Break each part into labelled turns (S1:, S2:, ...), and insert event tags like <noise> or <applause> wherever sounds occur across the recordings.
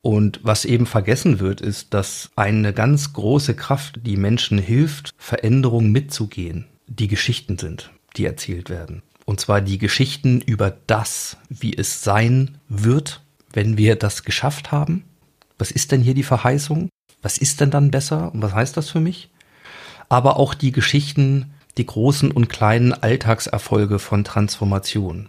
S1: Und was eben vergessen wird, ist, dass eine ganz große Kraft, die Menschen hilft, Veränderungen mitzugehen, die Geschichten sind, die erzählt werden. Und zwar die Geschichten über das, wie es sein wird, wenn wir das geschafft haben. Was ist denn hier die Verheißung? Was ist denn dann besser? Und was heißt das für mich? Aber auch die Geschichten, die großen und kleinen Alltagserfolge von Transformation.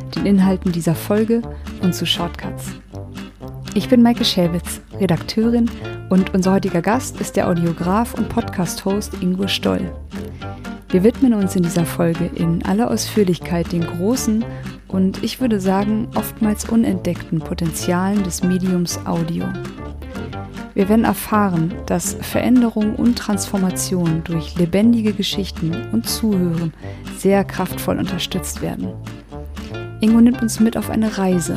S2: den Inhalten dieser Folge und zu Shortcuts. Ich bin Maike Schäbitz, Redakteurin und unser heutiger Gast ist der Audiograf und Podcast-Host Ingo Stoll. Wir widmen uns in dieser Folge in aller Ausführlichkeit den großen und ich würde sagen oftmals unentdeckten Potenzialen des Mediums Audio. Wir werden erfahren, dass Veränderung und Transformation durch lebendige Geschichten und Zuhören sehr kraftvoll unterstützt werden. Ingo nimmt uns mit auf eine Reise.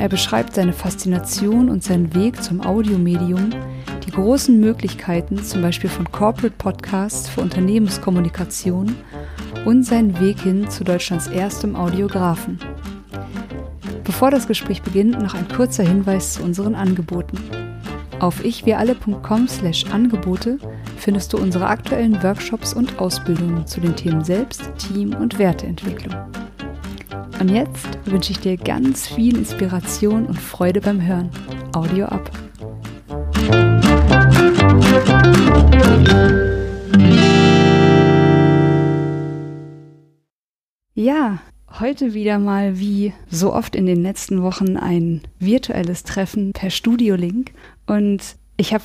S2: Er beschreibt seine Faszination und seinen Weg zum Audiomedium, die großen Möglichkeiten zum Beispiel von Corporate Podcasts für Unternehmenskommunikation und seinen Weg hin zu Deutschlands erstem Audiografen. Bevor das Gespräch beginnt, noch ein kurzer Hinweis zu unseren Angeboten. Auf ichwiralle.com slash Angebote findest du unsere aktuellen Workshops und Ausbildungen zu den Themen Selbst, Team und Werteentwicklung. Und jetzt wünsche ich dir ganz viel Inspiration und Freude beim Hören. Audio ab. Ja, heute wieder mal wie so oft in den letzten Wochen ein virtuelles Treffen per Studiolink. Und ich habe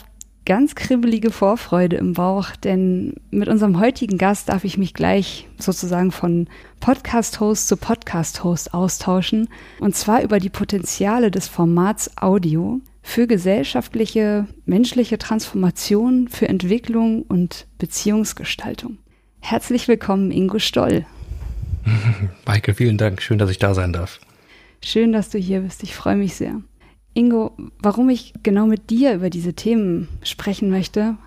S2: ganz kribbelige Vorfreude im Bauch, denn mit unserem heutigen Gast darf ich mich gleich sozusagen von Podcast-Host zu Podcast-Host austauschen. Und zwar über die Potenziale des Formats Audio für gesellschaftliche, menschliche Transformation, für Entwicklung und Beziehungsgestaltung. Herzlich willkommen, Ingo Stoll. <laughs>
S1: Michael, vielen Dank. Schön, dass ich da sein darf.
S2: Schön, dass du hier bist. Ich freue mich sehr. Ingo, warum ich genau mit dir über diese Themen sprechen möchte,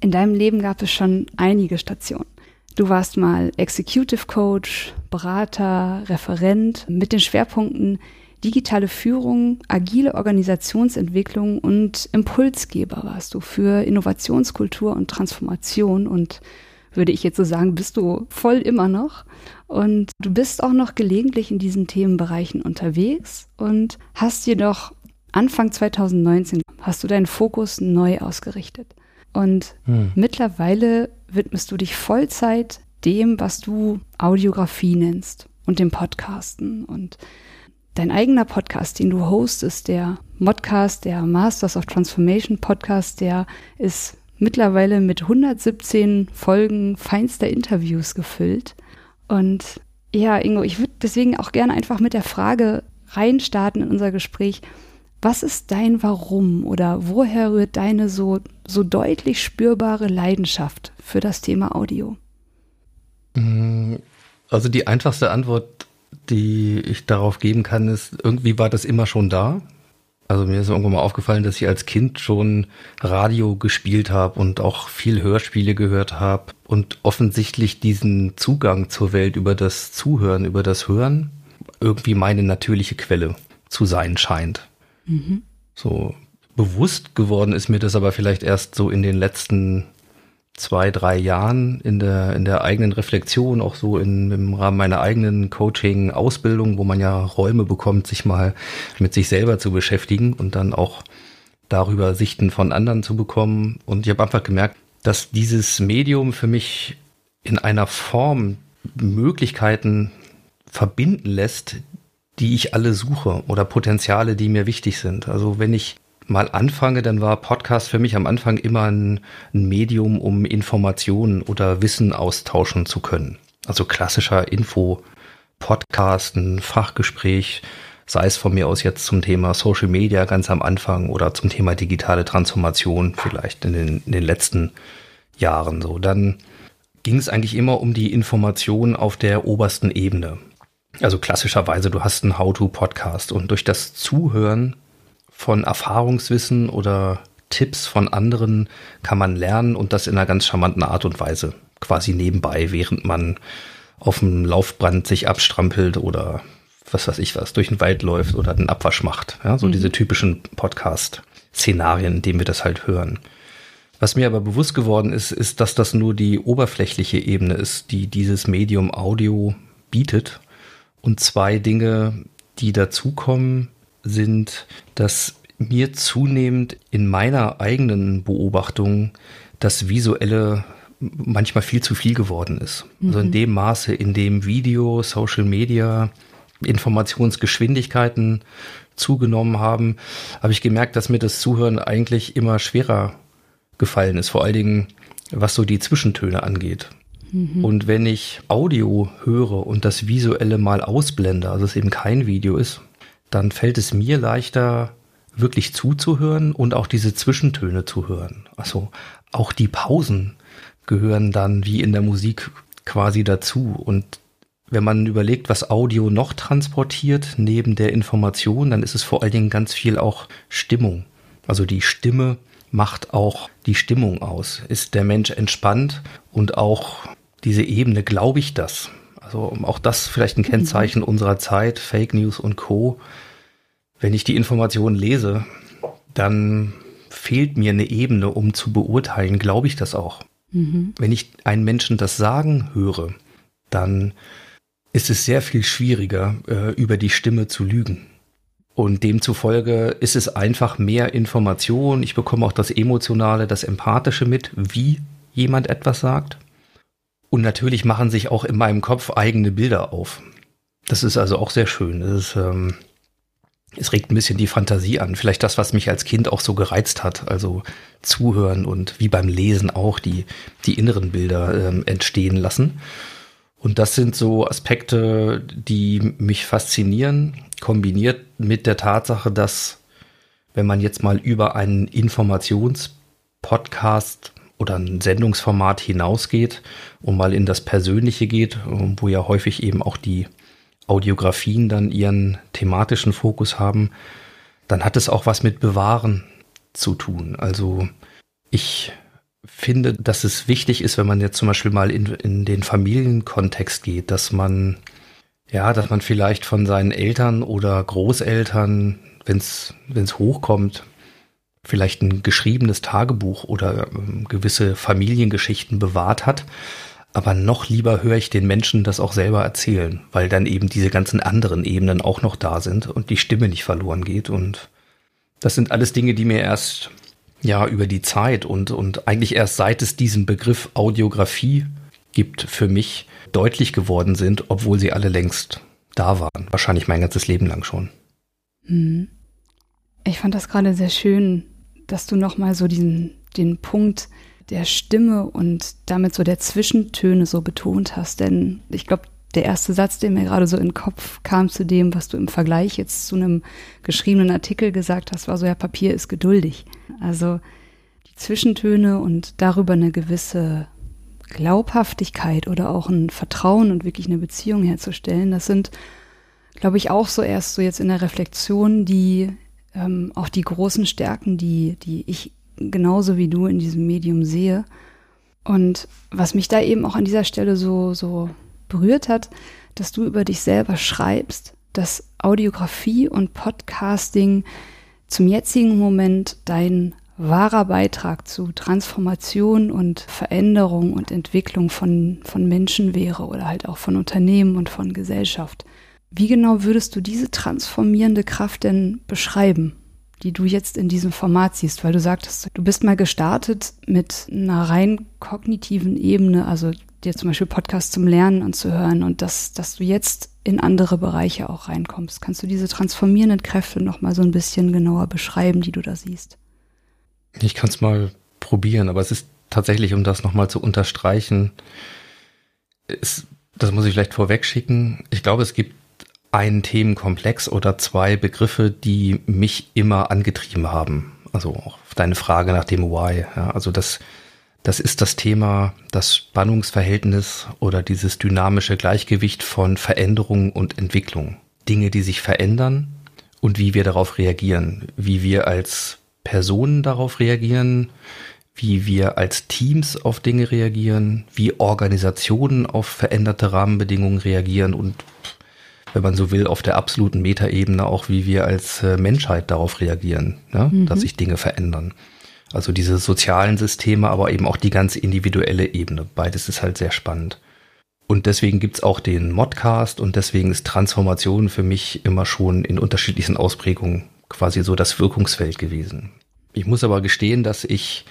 S2: in deinem Leben gab es schon einige Stationen. Du warst mal Executive Coach, Berater, Referent mit den Schwerpunkten digitale Führung, agile Organisationsentwicklung und Impulsgeber warst du für Innovationskultur und Transformation und würde ich jetzt so sagen, bist du voll immer noch. Und du bist auch noch gelegentlich in diesen Themenbereichen unterwegs und hast jedoch Anfang 2019 hast du deinen Fokus neu ausgerichtet. Und hm. mittlerweile widmest du dich Vollzeit dem, was du Audiografie nennst und dem Podcasten. Und dein eigener Podcast, den du hostest, der Modcast, der Masters of Transformation Podcast, der ist mittlerweile mit 117 Folgen feinster Interviews gefüllt. Und ja, Ingo, ich würde deswegen auch gerne einfach mit der Frage reinstarten in unser Gespräch. Was ist dein Warum oder woher rührt deine so, so deutlich spürbare Leidenschaft für das Thema Audio?
S1: Mm, also die einfachste Antwort, die ich darauf geben kann, ist, irgendwie war das immer schon da. Also mir ist irgendwann mal aufgefallen, dass ich als Kind schon Radio gespielt habe und auch viel Hörspiele gehört habe und offensichtlich diesen Zugang zur Welt über das Zuhören, über das Hören irgendwie meine natürliche Quelle zu sein scheint. So bewusst geworden ist mir das aber vielleicht erst so in den letzten zwei, drei Jahren in der, in der eigenen Reflexion, auch so in, im Rahmen meiner eigenen Coaching-Ausbildung, wo man ja Räume bekommt, sich mal mit sich selber zu beschäftigen und dann auch darüber Sichten von anderen zu bekommen. Und ich habe einfach gemerkt, dass dieses Medium für mich in einer Form Möglichkeiten verbinden lässt, die ich alle suche oder Potenziale, die mir wichtig sind. Also wenn ich mal anfange, dann war Podcast für mich am Anfang immer ein, ein Medium, um Informationen oder Wissen austauschen zu können. Also klassischer Info Podcast, ein Fachgespräch, sei es von mir aus jetzt zum Thema Social Media ganz am Anfang oder zum Thema digitale Transformation vielleicht in den, in den letzten Jahren so, dann ging es eigentlich immer um die Information auf der obersten Ebene. Also klassischerweise, du hast einen How-to-Podcast und durch das Zuhören von Erfahrungswissen oder Tipps von anderen kann man lernen und das in einer ganz charmanten Art und Weise. Quasi nebenbei, während man auf dem Laufbrand sich abstrampelt oder was weiß ich was, durch den Wald läuft oder einen Abwasch macht. Ja, so mhm. diese typischen Podcast-Szenarien, in denen wir das halt hören. Was mir aber bewusst geworden ist, ist, dass das nur die oberflächliche Ebene ist, die dieses Medium Audio bietet. Und zwei Dinge, die dazukommen, sind, dass mir zunehmend in meiner eigenen Beobachtung das Visuelle manchmal viel zu viel geworden ist. Mhm. Also in mhm. dem Maße, in dem Video, Social Media, Informationsgeschwindigkeiten zugenommen haben, habe ich gemerkt, dass mir das Zuhören eigentlich immer schwerer gefallen ist, vor allen Dingen was so die Zwischentöne angeht. Mhm. Und wenn ich Audio höre und das Visuelle mal ausblende, also es eben kein Video ist, dann fällt es mir leichter, wirklich zuzuhören und auch diese Zwischentöne zu hören. Also auch die Pausen gehören dann wie in der Musik quasi dazu. Und wenn man überlegt, was Audio noch transportiert neben der Information, dann ist es vor allen Dingen ganz viel auch Stimmung. Also die Stimme macht auch die Stimmung aus. Ist der Mensch entspannt und auch diese Ebene, glaube ich das? Also auch das vielleicht ein Kennzeichen mhm. unserer Zeit, Fake News und Co. Wenn ich die Informationen lese, dann fehlt mir eine Ebene, um zu beurteilen, glaube ich das auch. Mhm. Wenn ich einen Menschen das sagen höre, dann ist es sehr viel schwieriger, äh, über die Stimme zu lügen. Und demzufolge ist es einfach mehr Information. Ich bekomme auch das Emotionale, das Empathische mit, wie jemand etwas sagt. Und natürlich machen sich auch in meinem Kopf eigene Bilder auf. Das ist also auch sehr schön. Das ist, ähm, es regt ein bisschen die Fantasie an. Vielleicht das, was mich als Kind auch so gereizt hat. Also zuhören und wie beim Lesen auch die, die inneren Bilder ähm, entstehen lassen. Und das sind so Aspekte, die mich faszinieren, kombiniert mit der Tatsache, dass wenn man jetzt mal über einen Informationspodcast oder ein Sendungsformat hinausgeht und mal in das Persönliche geht, wo ja häufig eben auch die Audiografien dann ihren thematischen Fokus haben, dann hat es auch was mit Bewahren zu tun. Also ich finde, dass es wichtig ist, wenn man jetzt zum Beispiel mal in, in den Familienkontext geht, dass man, ja, dass man vielleicht von seinen Eltern oder Großeltern, wenn es hochkommt, vielleicht ein geschriebenes Tagebuch oder ähm, gewisse Familiengeschichten bewahrt hat. Aber noch lieber höre ich den Menschen das auch selber erzählen, weil dann eben diese ganzen anderen Ebenen auch noch da sind und die Stimme nicht verloren geht. Und das sind alles Dinge, die mir erst ja über die Zeit und, und eigentlich erst seit es diesen Begriff Audiografie gibt, für mich deutlich geworden sind, obwohl sie alle längst da waren. Wahrscheinlich mein ganzes Leben lang schon.
S2: Hm. Ich fand das gerade sehr schön, dass du nochmal so diesen, den Punkt der Stimme und damit so der Zwischentöne so betont hast. Denn ich glaube, der erste Satz, der mir gerade so in den Kopf kam zu dem, was du im Vergleich jetzt zu einem geschriebenen Artikel gesagt hast, war so, ja, Papier ist geduldig. Also die Zwischentöne und darüber eine gewisse Glaubhaftigkeit oder auch ein Vertrauen und wirklich eine Beziehung herzustellen, das sind, glaube ich, auch so erst so jetzt in der Reflexion die ähm, auch die großen Stärken, die, die ich genauso wie du in diesem Medium sehe. Und was mich da eben auch an dieser Stelle so, so berührt hat, dass du über dich selber schreibst, dass Audiografie und Podcasting zum jetzigen Moment dein wahrer Beitrag zu Transformation und Veränderung und Entwicklung von, von Menschen wäre oder halt auch von Unternehmen und von Gesellschaft. Wie genau würdest du diese transformierende Kraft denn beschreiben, die du jetzt in diesem Format siehst? Weil du sagtest, du bist mal gestartet mit einer rein kognitiven Ebene, also dir zum Beispiel Podcasts zum Lernen anzuhören und dass, dass du jetzt in andere Bereiche auch reinkommst. Kannst du diese transformierenden Kräfte noch mal so ein bisschen genauer beschreiben, die du da siehst?
S1: Ich kann es mal probieren, aber es ist tatsächlich, um das noch mal zu unterstreichen, ist das muss ich vielleicht vorweg schicken. Ich glaube, es gibt einen Themenkomplex oder zwei Begriffe, die mich immer angetrieben haben. Also auch deine Frage nach dem Why. Ja, also das, das ist das Thema, das Spannungsverhältnis oder dieses dynamische Gleichgewicht von Veränderung und Entwicklung. Dinge, die sich verändern und wie wir darauf reagieren, wie wir als Personen darauf reagieren, wie wir als Teams auf Dinge reagieren, wie Organisationen auf veränderte Rahmenbedingungen reagieren und wenn man so will, auf der absoluten Metaebene auch, wie wir als äh, Menschheit darauf reagieren, ne? mhm. dass sich Dinge verändern. Also diese sozialen Systeme, aber eben auch die ganz individuelle Ebene. Beides ist halt sehr spannend. Und deswegen gibt's auch den Modcast und deswegen ist Transformation für mich immer schon in unterschiedlichsten Ausprägungen quasi so das Wirkungsfeld gewesen. Ich muss aber gestehen, dass ich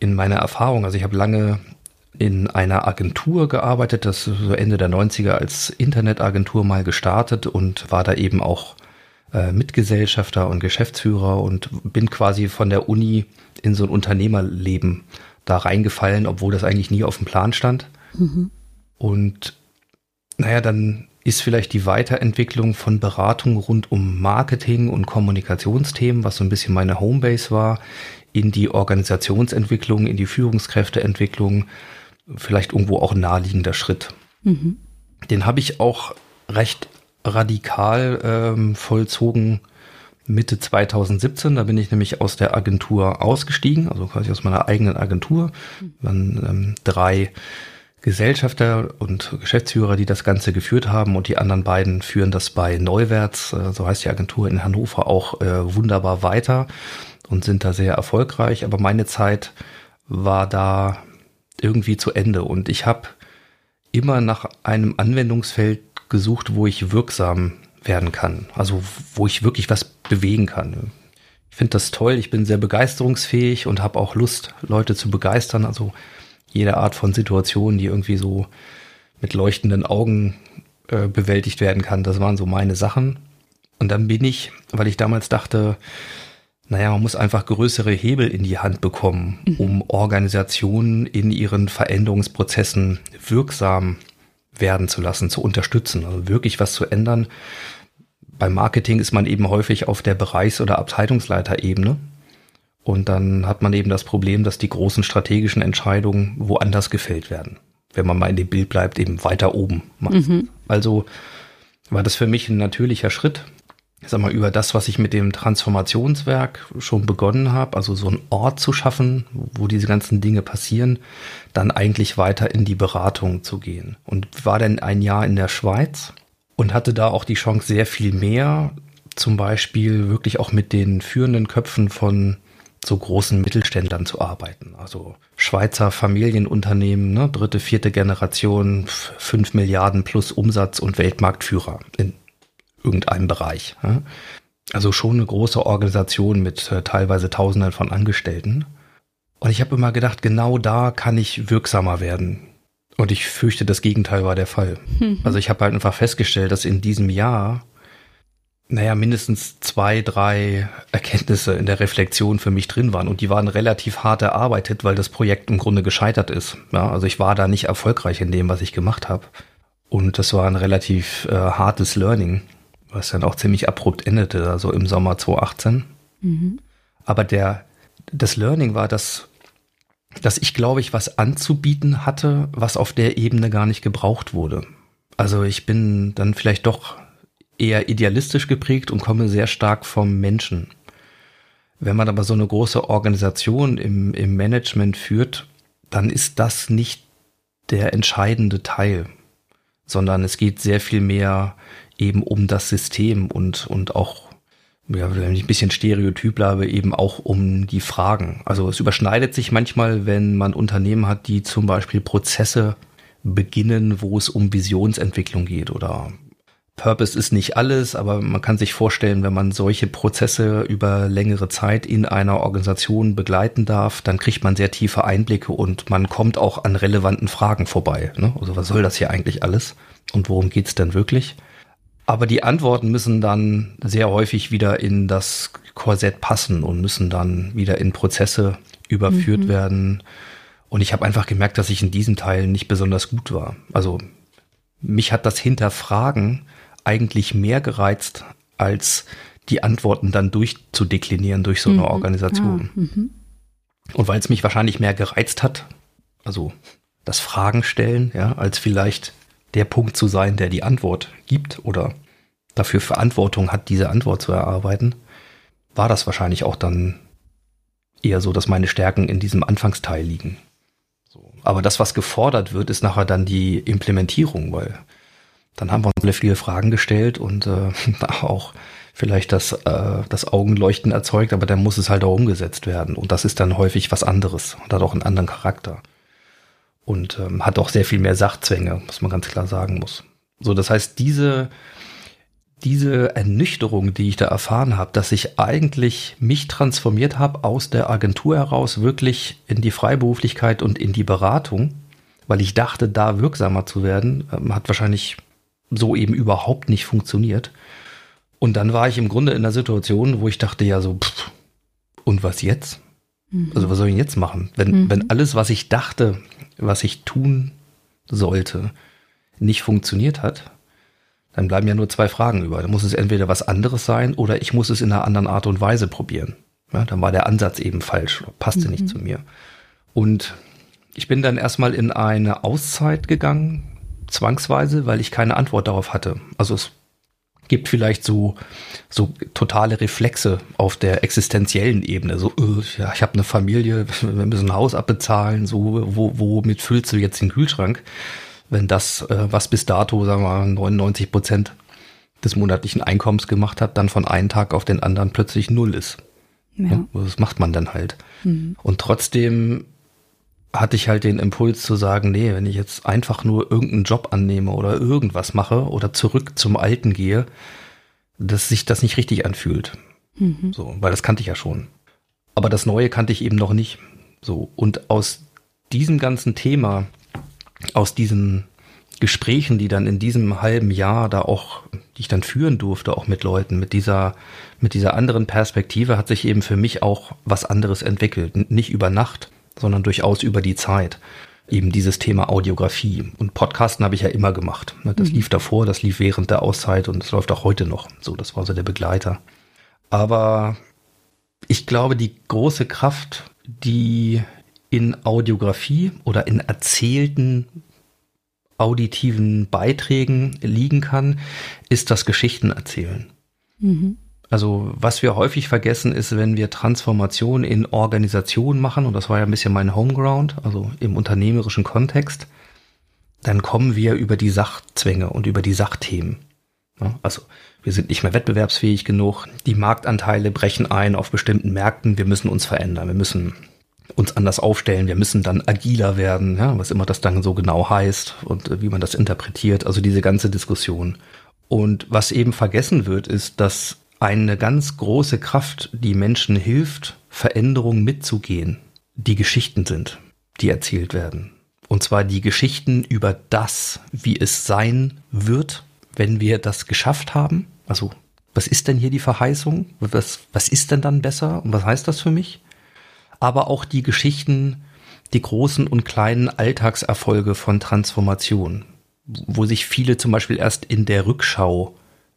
S1: in meiner Erfahrung, also ich habe lange in einer Agentur gearbeitet, das so Ende der 90er als Internetagentur mal gestartet und war da eben auch äh, Mitgesellschafter und Geschäftsführer und bin quasi von der Uni in so ein Unternehmerleben da reingefallen, obwohl das eigentlich nie auf dem Plan stand. Mhm. Und naja, dann ist vielleicht die Weiterentwicklung von Beratung rund um Marketing und Kommunikationsthemen, was so ein bisschen meine Homebase war, in die Organisationsentwicklung, in die Führungskräfteentwicklung, vielleicht irgendwo auch naheliegender Schritt. Mhm. Den habe ich auch recht radikal ähm, vollzogen Mitte 2017. Da bin ich nämlich aus der Agentur ausgestiegen, also quasi aus meiner eigenen Agentur. Dann ähm, drei Gesellschafter und Geschäftsführer, die das Ganze geführt haben und die anderen beiden führen das bei Neuwärts, äh, so heißt die Agentur in Hannover, auch äh, wunderbar weiter und sind da sehr erfolgreich. Aber meine Zeit war da irgendwie zu Ende und ich habe immer nach einem Anwendungsfeld gesucht, wo ich wirksam werden kann. Also wo ich wirklich was bewegen kann. Ich finde das toll, ich bin sehr begeisterungsfähig und habe auch Lust, Leute zu begeistern. Also jede Art von Situation, die irgendwie so mit leuchtenden Augen äh, bewältigt werden kann, das waren so meine Sachen. Und dann bin ich, weil ich damals dachte, naja, man muss einfach größere Hebel in die Hand bekommen, mhm. um Organisationen in ihren Veränderungsprozessen wirksam werden zu lassen, zu unterstützen, also wirklich was zu ändern. Beim Marketing ist man eben häufig auf der Bereichs- oder Abteilungsleiterebene. Und dann hat man eben das Problem, dass die großen strategischen Entscheidungen woanders gefällt werden. Wenn man mal in dem Bild bleibt, eben weiter oben. Mhm. Also war das für mich ein natürlicher Schritt, sag mal, über das, was ich mit dem Transformationswerk schon begonnen habe, also so einen Ort zu schaffen, wo diese ganzen Dinge passieren, dann eigentlich weiter in die Beratung zu gehen. Und war dann ein Jahr in der Schweiz und hatte da auch die Chance, sehr viel mehr, zum Beispiel wirklich auch mit den führenden Köpfen von so großen Mittelständlern zu arbeiten. Also Schweizer Familienunternehmen, ne, dritte, vierte Generation, fünf Milliarden plus Umsatz und Weltmarktführer in irgendeinem Bereich. Also schon eine große Organisation mit äh, teilweise Tausenden von Angestellten. Und ich habe immer gedacht, genau da kann ich wirksamer werden. Und ich fürchte, das Gegenteil war der Fall. Mhm. Also ich habe halt einfach festgestellt, dass in diesem Jahr, naja, mindestens zwei, drei Erkenntnisse in der Reflexion für mich drin waren. Und die waren relativ hart erarbeitet, weil das Projekt im Grunde gescheitert ist. Ja, also ich war da nicht erfolgreich in dem, was ich gemacht habe. Und das war ein relativ äh, hartes Learning was dann auch ziemlich abrupt endete, also im Sommer 2018. Mhm. Aber der, das Learning war, dass, dass ich, glaube ich, was anzubieten hatte, was auf der Ebene gar nicht gebraucht wurde. Also ich bin dann vielleicht doch eher idealistisch geprägt und komme sehr stark vom Menschen. Wenn man aber so eine große Organisation im, im Management führt, dann ist das nicht der entscheidende Teil, sondern es geht sehr viel mehr eben um das System und, und auch, ja, wenn ich ein bisschen Stereotyp bleibe, eben auch um die Fragen. Also es überschneidet sich manchmal, wenn man Unternehmen hat, die zum Beispiel Prozesse beginnen, wo es um Visionsentwicklung geht oder Purpose ist nicht alles, aber man kann sich vorstellen, wenn man solche Prozesse über längere Zeit in einer Organisation begleiten darf, dann kriegt man sehr tiefe Einblicke und man kommt auch an relevanten Fragen vorbei. Ne? Also was soll das hier eigentlich alles und worum geht's denn wirklich? Aber die Antworten müssen dann sehr häufig wieder in das Korsett passen und müssen dann wieder in Prozesse überführt mhm. werden. Und ich habe einfach gemerkt, dass ich in diesem Teil nicht besonders gut war. Also mich hat das Hinterfragen eigentlich mehr gereizt, als die Antworten dann durchzudeklinieren durch so eine mhm. Organisation. Ja. Mhm. Und weil es mich wahrscheinlich mehr gereizt hat, also das Fragen stellen, ja, als vielleicht der Punkt zu sein, der die Antwort gibt oder dafür Verantwortung hat, diese Antwort zu erarbeiten, war das wahrscheinlich auch dann eher so, dass meine Stärken in diesem Anfangsteil liegen. Aber das, was gefordert wird, ist nachher dann die Implementierung, weil dann haben wir uns viele Fragen gestellt und äh, <laughs> auch vielleicht das, äh, das Augenleuchten erzeugt, aber dann muss es halt auch umgesetzt werden. Und das ist dann häufig was anderes und hat auch einen anderen Charakter. Und ähm, hat auch sehr viel mehr Sachzwänge, was man ganz klar sagen muss. So, das heißt, diese, diese Ernüchterung, die ich da erfahren habe, dass ich eigentlich mich transformiert habe aus der Agentur heraus wirklich in die Freiberuflichkeit und in die Beratung, weil ich dachte, da wirksamer zu werden, ähm, hat wahrscheinlich so eben überhaupt nicht funktioniert. Und dann war ich im Grunde in der Situation, wo ich dachte, ja, so, pff, und was jetzt? Mhm. Also, was soll ich jetzt machen? Wenn, mhm. wenn alles, was ich dachte, was ich tun sollte, nicht funktioniert hat, dann bleiben ja nur zwei Fragen über. Dann muss es entweder was anderes sein oder ich muss es in einer anderen Art und Weise probieren. Ja, dann war der Ansatz eben falsch, passte mhm. nicht zu mir. Und ich bin dann erstmal in eine Auszeit gegangen, zwangsweise, weil ich keine Antwort darauf hatte. Also es gibt vielleicht so, so totale Reflexe auf der existenziellen Ebene. So, äh, ja, ich habe eine Familie, wir müssen ein Haus abbezahlen, so, wo, womit füllst du jetzt den Kühlschrank? Wenn das, äh, was bis dato, sagen wir mal, 99 Prozent des monatlichen Einkommens gemacht hat, dann von einem Tag auf den anderen plötzlich null ist. Ja. ja das macht man dann halt. Mhm. Und trotzdem hatte ich halt den Impuls zu sagen, nee, wenn ich jetzt einfach nur irgendeinen Job annehme oder irgendwas mache oder zurück zum Alten gehe, dass sich das nicht richtig anfühlt. Mhm. So, weil das kannte ich ja schon. Aber das Neue kannte ich eben noch nicht. So, und aus diesem ganzen Thema, aus diesen Gesprächen, die dann in diesem halben Jahr da auch, die ich dann führen durfte, auch mit Leuten, mit dieser, mit dieser anderen Perspektive hat sich eben für mich auch was anderes entwickelt. Nicht über Nacht, sondern durchaus über die Zeit. Eben dieses Thema Audiografie. Und Podcasten habe ich ja immer gemacht. Das mhm. lief davor, das lief während der Auszeit und es läuft auch heute noch. So, das war so der Begleiter. Aber ich glaube, die große Kraft, die in Audiografie oder in erzählten auditiven Beiträgen liegen kann, ist das Geschichten erzählen. Mhm. Also was wir häufig vergessen ist, wenn wir Transformation in Organisation machen, und das war ja ein bisschen mein Homeground, also im unternehmerischen Kontext, dann kommen wir über die Sachzwänge und über die Sachthemen. Also wir sind nicht mehr wettbewerbsfähig genug, die Marktanteile brechen ein auf bestimmten Märkten, wir müssen uns verändern, wir müssen uns anders aufstellen, wir müssen dann agiler werden, ja, was immer das dann so genau heißt und wie man das interpretiert, also diese ganze Diskussion. Und was eben vergessen wird, ist, dass eine ganz große Kraft, die Menschen hilft, Veränderungen mitzugehen, die Geschichten sind, die erzählt werden. Und zwar die Geschichten über das, wie es sein wird, wenn wir das geschafft haben. Also, was ist denn hier die Verheißung? Was, was ist denn dann besser? Und was heißt das für mich? Aber auch die Geschichten, die großen und kleinen Alltagserfolge von Transformation, wo sich viele zum Beispiel erst in der Rückschau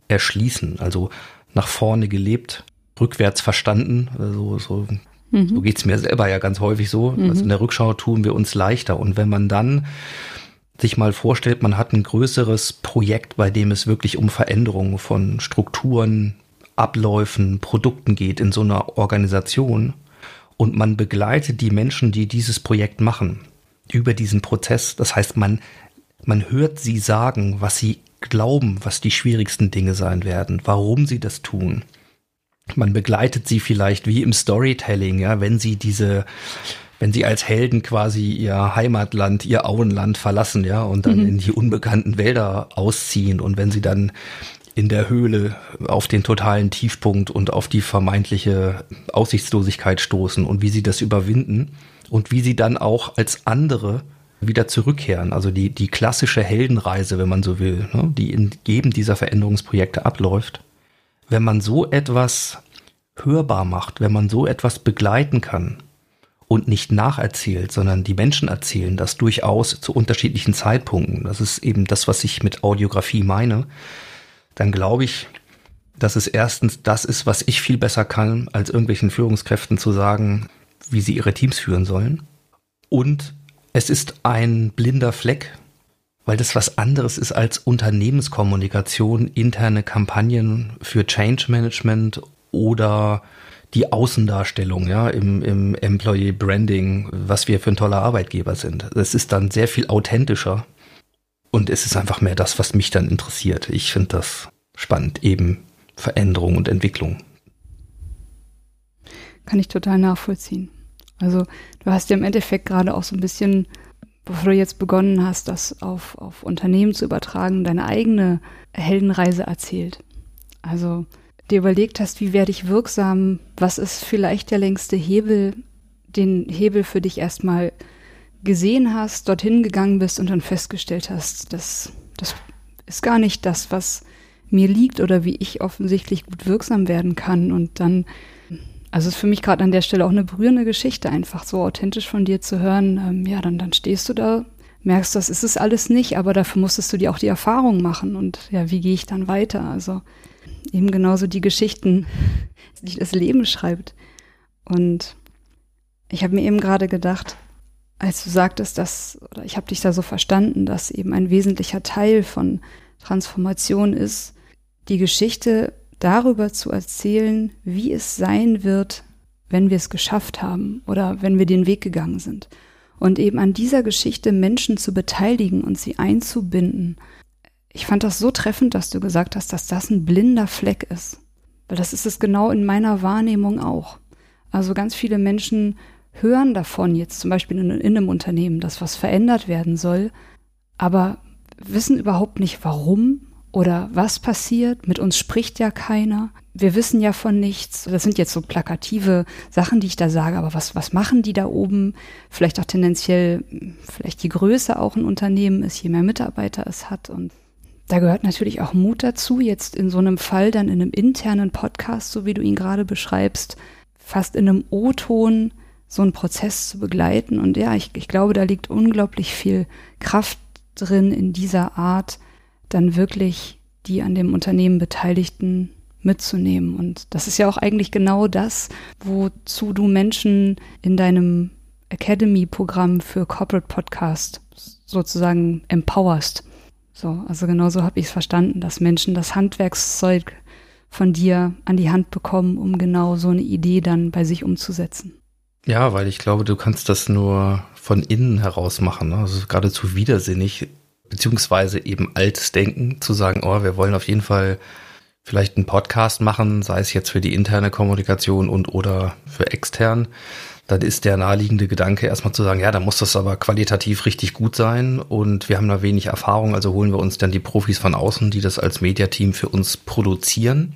S1: erschließen. Also nach vorne gelebt, rückwärts verstanden. Also, so mhm. so geht's mir selber ja ganz häufig so. Mhm. Also in der Rückschau tun wir uns leichter. Und wenn man dann sich mal vorstellt, man hat ein größeres Projekt, bei dem es wirklich um Veränderungen von Strukturen, Abläufen, Produkten geht in so einer Organisation und man begleitet die Menschen, die dieses Projekt machen, über diesen Prozess. Das heißt, man, man hört sie sagen, was sie glauben, was die schwierigsten Dinge sein werden, warum sie das tun. Man begleitet sie vielleicht wie im Storytelling, ja, wenn sie diese, wenn sie als Helden quasi ihr Heimatland, ihr Auenland verlassen, ja, und dann mhm. in die unbekannten Wälder ausziehen und wenn sie dann in der Höhle auf den totalen Tiefpunkt und auf die vermeintliche Aussichtslosigkeit stoßen und wie sie das überwinden und wie sie dann auch als andere wieder zurückkehren. Also die, die klassische Heldenreise, wenn man so will, ne, die in jedem dieser Veränderungsprojekte abläuft. Wenn man so etwas hörbar macht, wenn man so etwas begleiten kann und nicht nacherzählt, sondern die Menschen erzählen das durchaus zu unterschiedlichen Zeitpunkten. Das ist eben das, was ich mit Audiografie meine. Dann glaube ich, dass es erstens das ist, was ich viel besser kann, als irgendwelchen Führungskräften zu sagen, wie sie ihre Teams führen sollen. Und es ist ein blinder Fleck, weil das was anderes ist als Unternehmenskommunikation, interne Kampagnen für Change Management oder die Außendarstellung, ja, im, im Employee Branding, was wir für ein toller Arbeitgeber sind. Es ist dann sehr viel authentischer und es ist einfach mehr das, was mich dann interessiert. Ich finde das spannend, eben Veränderung und Entwicklung.
S2: Kann ich total nachvollziehen. Also du hast ja im Endeffekt gerade auch so ein bisschen, bevor du jetzt begonnen hast, das auf, auf Unternehmen zu übertragen, deine eigene Heldenreise erzählt. Also dir überlegt hast, wie werde ich wirksam, was ist vielleicht der längste Hebel, den Hebel für dich erstmal gesehen hast, dorthin gegangen bist und dann festgestellt hast, dass das ist gar nicht das, was mir liegt oder wie ich offensichtlich gut wirksam werden kann und dann also ist für mich gerade an der Stelle auch eine berührende Geschichte, einfach so authentisch von dir zu hören. Ähm, ja, dann, dann stehst du da, merkst, das ist es alles nicht, aber dafür musstest du dir auch die Erfahrung machen und ja, wie gehe ich dann weiter? Also eben genauso die Geschichten, die das Leben schreibt. Und ich habe mir eben gerade gedacht, als du sagtest, dass, oder ich habe dich da so verstanden, dass eben ein wesentlicher Teil von Transformation ist, die Geschichte darüber zu erzählen, wie es sein wird, wenn wir es geschafft haben oder wenn wir den Weg gegangen sind. Und eben an dieser Geschichte Menschen zu beteiligen und sie einzubinden ich fand das so treffend, dass du gesagt hast, dass das ein blinder Fleck ist. Weil das ist es genau in meiner Wahrnehmung auch. Also ganz viele Menschen hören davon jetzt zum Beispiel in, in einem Unternehmen, dass was verändert werden soll, aber wissen überhaupt nicht warum oder was passiert. Mit uns spricht ja keiner. Wir wissen ja von nichts. Das sind jetzt so plakative Sachen, die ich da sage, aber was, was machen die da oben? Vielleicht auch tendenziell, vielleicht je größer auch ein Unternehmen ist, je mehr Mitarbeiter es hat und da gehört natürlich auch Mut dazu, jetzt in so einem Fall dann in einem internen Podcast, so wie du ihn gerade beschreibst, fast in einem O-Ton so einen Prozess zu begleiten. Und ja, ich, ich glaube, da liegt unglaublich viel Kraft drin, in dieser Art dann wirklich die an dem Unternehmen Beteiligten mitzunehmen. Und das ist ja auch eigentlich genau das, wozu du Menschen in deinem Academy-Programm für Corporate Podcast sozusagen empowerst. So, also genauso habe ich es verstanden, dass Menschen das Handwerkszeug von dir an die Hand bekommen, um genau so eine Idee dann bei sich umzusetzen.
S1: Ja, weil ich glaube, du kannst das nur von innen heraus machen. Ne? Also geradezu widersinnig, beziehungsweise eben altes Denken, zu sagen, oh, wir wollen auf jeden Fall vielleicht einen Podcast machen, sei es jetzt für die interne Kommunikation und oder für extern dann ist der naheliegende Gedanke erstmal zu sagen, ja, da muss das aber qualitativ richtig gut sein und wir haben da wenig Erfahrung, also holen wir uns dann die Profis von außen, die das als Mediateam für uns produzieren.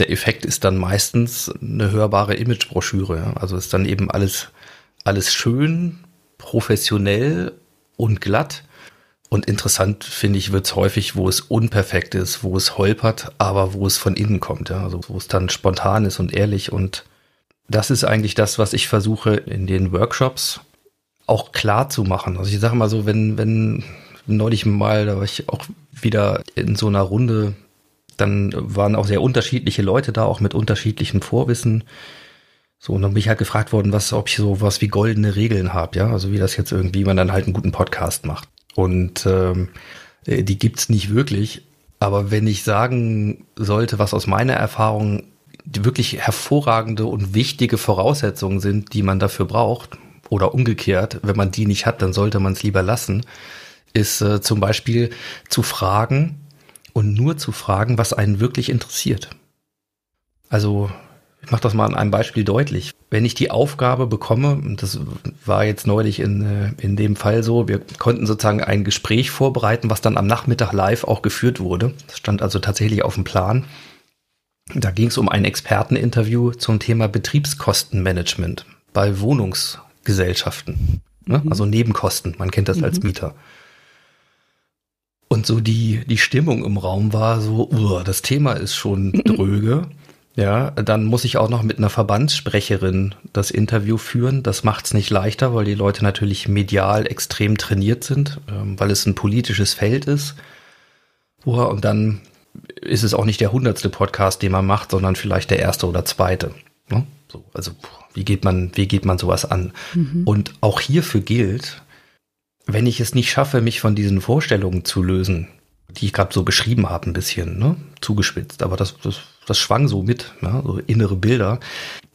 S1: Der Effekt ist dann meistens eine hörbare Imagebroschüre. Also ist dann eben alles, alles schön, professionell und glatt. Und interessant finde ich wird es häufig, wo es unperfekt ist, wo es holpert, aber wo es von innen kommt. Ja? Also wo es dann spontan ist und ehrlich und das ist eigentlich das, was ich versuche in den Workshops auch klar zu machen. Also ich sage mal so, wenn, wenn neulich mal, da war ich auch wieder in so einer Runde, dann waren auch sehr unterschiedliche Leute da, auch mit unterschiedlichem Vorwissen. So, und dann bin ich halt gefragt worden, was, ob ich so was wie goldene Regeln habe, ja, also wie das jetzt irgendwie man dann halt einen guten Podcast macht. Und ähm, äh, die gibt's nicht wirklich. Aber wenn ich sagen sollte, was aus meiner Erfahrung wirklich hervorragende und wichtige Voraussetzungen sind, die man dafür braucht, oder umgekehrt, wenn man die nicht hat, dann sollte man es lieber lassen, ist äh, zum Beispiel zu fragen und nur zu fragen, was einen wirklich interessiert. Also ich mache das mal an einem Beispiel deutlich. Wenn ich die Aufgabe bekomme, und das war jetzt neulich in, äh, in dem Fall so, wir konnten sozusagen ein Gespräch vorbereiten, was dann am Nachmittag live auch geführt wurde. Das stand also tatsächlich auf dem Plan. Da ging es um ein Experteninterview zum Thema Betriebskostenmanagement bei Wohnungsgesellschaften. Ne? Mhm. Also Nebenkosten, man kennt das mhm. als Mieter. Und so die, die Stimmung im Raum war so, uh, das Thema ist schon <laughs> dröge. Ja, dann muss ich auch noch mit einer Verbandssprecherin das Interview führen. Das macht es nicht leichter, weil die Leute natürlich medial extrem trainiert sind, ähm, weil es ein politisches Feld ist. Und dann ist es auch nicht der hundertste Podcast, den man macht, sondern vielleicht der erste oder zweite. Ne? So, also wie geht man, wie geht man sowas an? Mhm. Und auch hierfür gilt, wenn ich es nicht schaffe, mich von diesen Vorstellungen zu lösen, die ich gerade so beschrieben habe, ein bisschen, ne? zugespitzt, aber das, das, das schwang so mit, ja? so innere Bilder,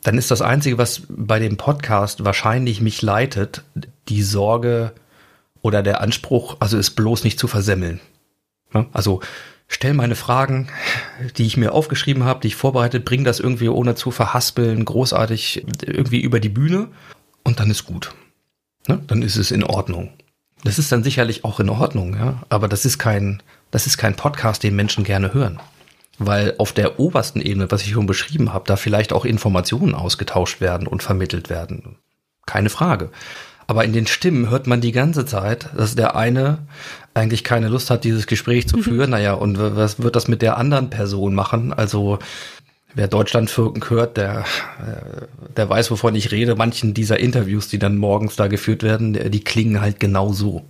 S1: dann ist das Einzige, was bei dem Podcast wahrscheinlich mich leitet, die Sorge oder der Anspruch, also es bloß nicht zu versemmeln. Ja? Also stell meine Fragen, die ich mir aufgeschrieben habe, die ich vorbereitet, bring das irgendwie ohne zu verhaspeln, großartig irgendwie über die Bühne und dann ist gut. Ne? Dann ist es in Ordnung. Das ist dann sicherlich auch in Ordnung, ja. Aber das ist kein, das ist kein Podcast, den Menschen gerne hören. Weil auf der obersten Ebene, was ich schon beschrieben habe, da vielleicht auch Informationen ausgetauscht werden und vermittelt werden. Keine Frage. Aber in den Stimmen hört man die ganze Zeit, dass der eine eigentlich keine Lust hat, dieses Gespräch zu mhm. führen. Naja, und was wird das mit der anderen Person machen? Also wer Deutschlandfirken hört, der, äh, der weiß, wovon ich rede. Manchen dieser Interviews, die dann morgens da geführt werden, die klingen halt genau so.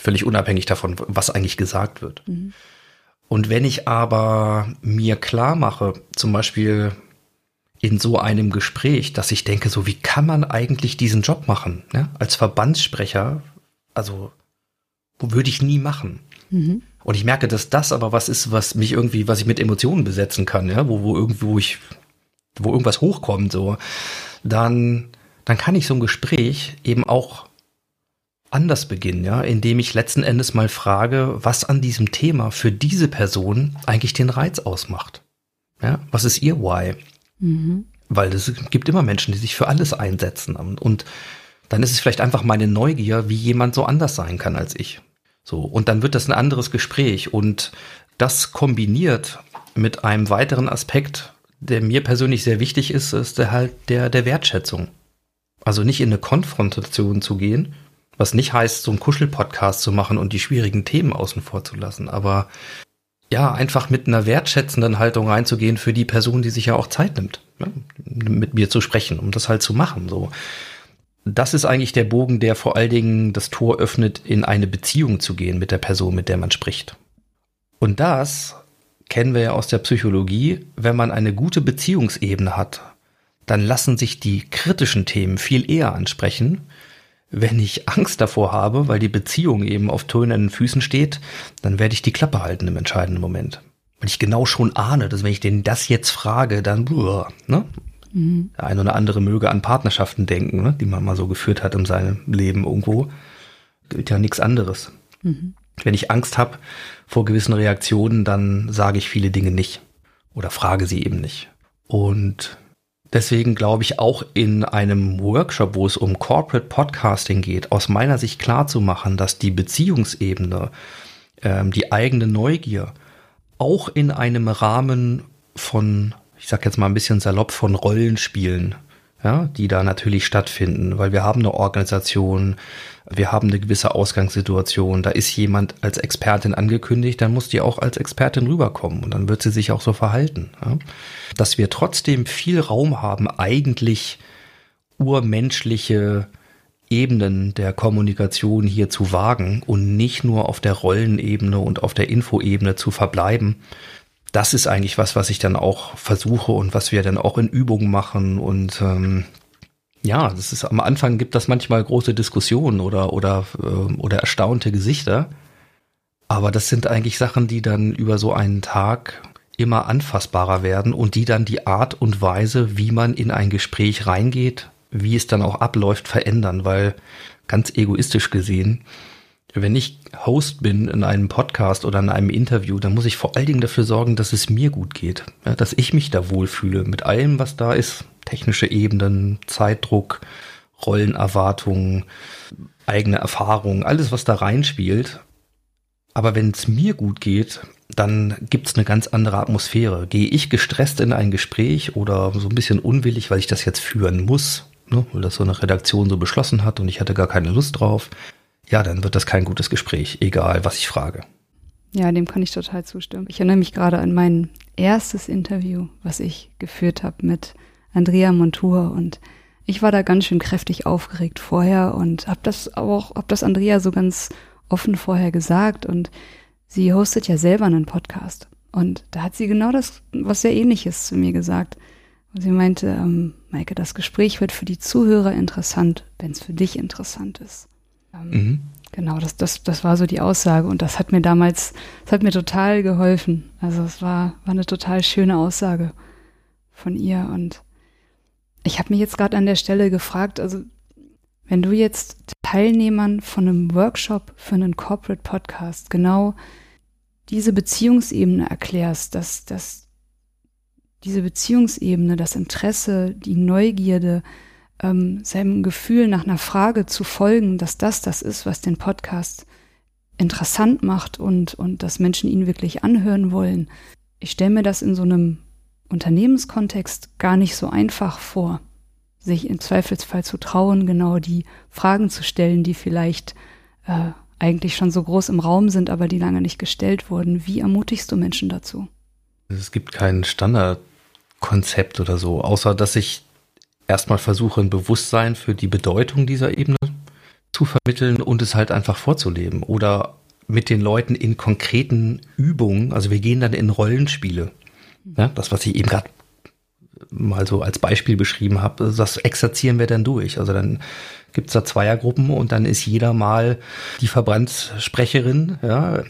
S1: Völlig unabhängig davon, was eigentlich gesagt wird. Mhm. Und wenn ich aber mir klar mache, zum Beispiel in so einem Gespräch, dass ich denke, so wie kann man eigentlich diesen Job machen? Ne? Als Verbandssprecher, also würde ich nie machen. Mhm. Und ich merke, dass das aber was ist, was mich irgendwie, was ich mit Emotionen besetzen kann, ja, wo, wo irgendwo ich, wo irgendwas hochkommt, so, dann, dann kann ich so ein Gespräch eben auch anders beginnen, ja, indem ich letzten Endes mal frage, was an diesem Thema für diese Person eigentlich den Reiz ausmacht. Ja, was ist ihr Why? Mhm. Weil es gibt immer Menschen, die sich für alles einsetzen. Und dann ist es vielleicht einfach meine Neugier, wie jemand so anders sein kann als ich. So, und dann wird das ein anderes Gespräch. Und das kombiniert mit einem weiteren Aspekt, der mir persönlich sehr wichtig ist, ist der halt der, der Wertschätzung. Also nicht in eine Konfrontation zu gehen, was nicht heißt, so einen Kuschelpodcast zu machen und die schwierigen Themen außen vor zu lassen, aber ja, einfach mit einer wertschätzenden Haltung reinzugehen für die Person, die sich ja auch Zeit nimmt, ja, mit mir zu sprechen, um das halt zu machen, so das ist eigentlich der Bogen, der vor allen Dingen das Tor öffnet, in eine Beziehung zu gehen mit der Person, mit der man spricht. Und das kennen wir ja aus der Psychologie, wenn man eine gute Beziehungsebene hat, dann lassen sich die kritischen Themen viel eher ansprechen. Wenn ich Angst davor habe, weil die Beziehung eben auf tönenden Füßen steht, dann werde ich die Klappe halten im entscheidenden Moment. Weil ich genau schon ahne, dass wenn ich den das jetzt frage, dann, ne? Mhm. Der eine oder andere möge an Partnerschaften denken, ne, die man mal so geführt hat in seinem Leben irgendwo. Gilt ja nichts anderes. Mhm. Wenn ich Angst habe vor gewissen Reaktionen, dann sage ich viele Dinge nicht oder frage sie eben nicht. Und deswegen glaube ich auch in einem Workshop, wo es um Corporate Podcasting geht, aus meiner Sicht klar zu machen, dass die Beziehungsebene, ähm, die eigene Neugier auch in einem Rahmen von ich sag jetzt mal ein bisschen salopp von Rollenspielen, ja, die da natürlich stattfinden, weil wir haben eine Organisation, wir haben eine gewisse Ausgangssituation, da ist jemand als Expertin angekündigt, dann muss die auch als Expertin rüberkommen und dann wird sie sich auch so verhalten. Ja. Dass wir trotzdem viel Raum haben, eigentlich urmenschliche Ebenen der Kommunikation hier zu wagen und nicht nur auf der Rollenebene und auf der Infoebene zu verbleiben, das ist eigentlich was, was ich dann auch versuche und was wir dann auch in Übungen machen und ähm, ja, das ist am Anfang gibt das manchmal große Diskussionen oder oder äh, oder erstaunte Gesichter, aber das sind eigentlich Sachen, die dann über so einen Tag immer anfassbarer werden und die dann die Art und Weise, wie man in ein Gespräch reingeht, wie es dann auch abläuft, verändern, weil ganz egoistisch gesehen wenn ich Host bin in einem Podcast oder in einem Interview, dann muss ich vor allen Dingen dafür sorgen, dass es mir gut geht, dass ich mich da wohlfühle mit allem, was da ist. Technische Ebenen, Zeitdruck, Rollenerwartungen, eigene Erfahrungen, alles, was da reinspielt. Aber wenn es mir gut geht, dann gibt's eine ganz andere Atmosphäre. Gehe ich gestresst in ein Gespräch oder so ein bisschen unwillig, weil ich das jetzt führen muss, ne, weil das so eine Redaktion so beschlossen hat und ich hatte gar keine Lust drauf, ja, dann wird das kein gutes Gespräch, egal was ich frage.
S2: Ja, dem kann ich total zustimmen. Ich erinnere mich gerade an mein erstes Interview, was ich geführt habe mit Andrea Montour und ich war da ganz schön kräftig aufgeregt vorher und habe das auch, hab das Andrea so ganz offen vorher gesagt und sie hostet ja selber einen Podcast und da hat sie genau das, was sehr ähnliches zu mir gesagt. Und sie meinte, ähm, Maike, das Gespräch wird für die Zuhörer interessant, wenn es für dich interessant ist. Ähm, mhm. Genau, das, das, das war so die Aussage und das hat mir damals, das hat mir total geholfen. Also es war, war eine total schöne Aussage von ihr und ich habe mich jetzt gerade an der Stelle gefragt, also wenn du jetzt Teilnehmern von einem Workshop für einen Corporate Podcast genau diese Beziehungsebene erklärst, dass, dass diese Beziehungsebene, das Interesse, die Neugierde, ähm, seinem Gefühl nach einer Frage zu folgen, dass das das ist, was den Podcast interessant macht und, und dass Menschen ihn wirklich anhören wollen. Ich stelle mir das in so einem Unternehmenskontext gar nicht so einfach vor, sich im Zweifelsfall zu trauen, genau die Fragen zu stellen, die vielleicht äh, eigentlich schon so groß im Raum sind, aber die lange nicht gestellt wurden. Wie ermutigst du Menschen dazu?
S1: Es gibt kein Standardkonzept oder so, außer dass ich erstmal versuche, ein Bewusstsein für die Bedeutung dieser Ebene zu vermitteln und es halt einfach vorzuleben oder mit den Leuten in konkreten Übungen, also wir gehen dann in Rollenspiele. Ja, das, was ich eben gerade mal so als Beispiel beschrieben habe, das exerzieren wir dann durch. Also dann gibt's da Zweiergruppen und dann ist jeder mal die Verbandssprecherin, ja,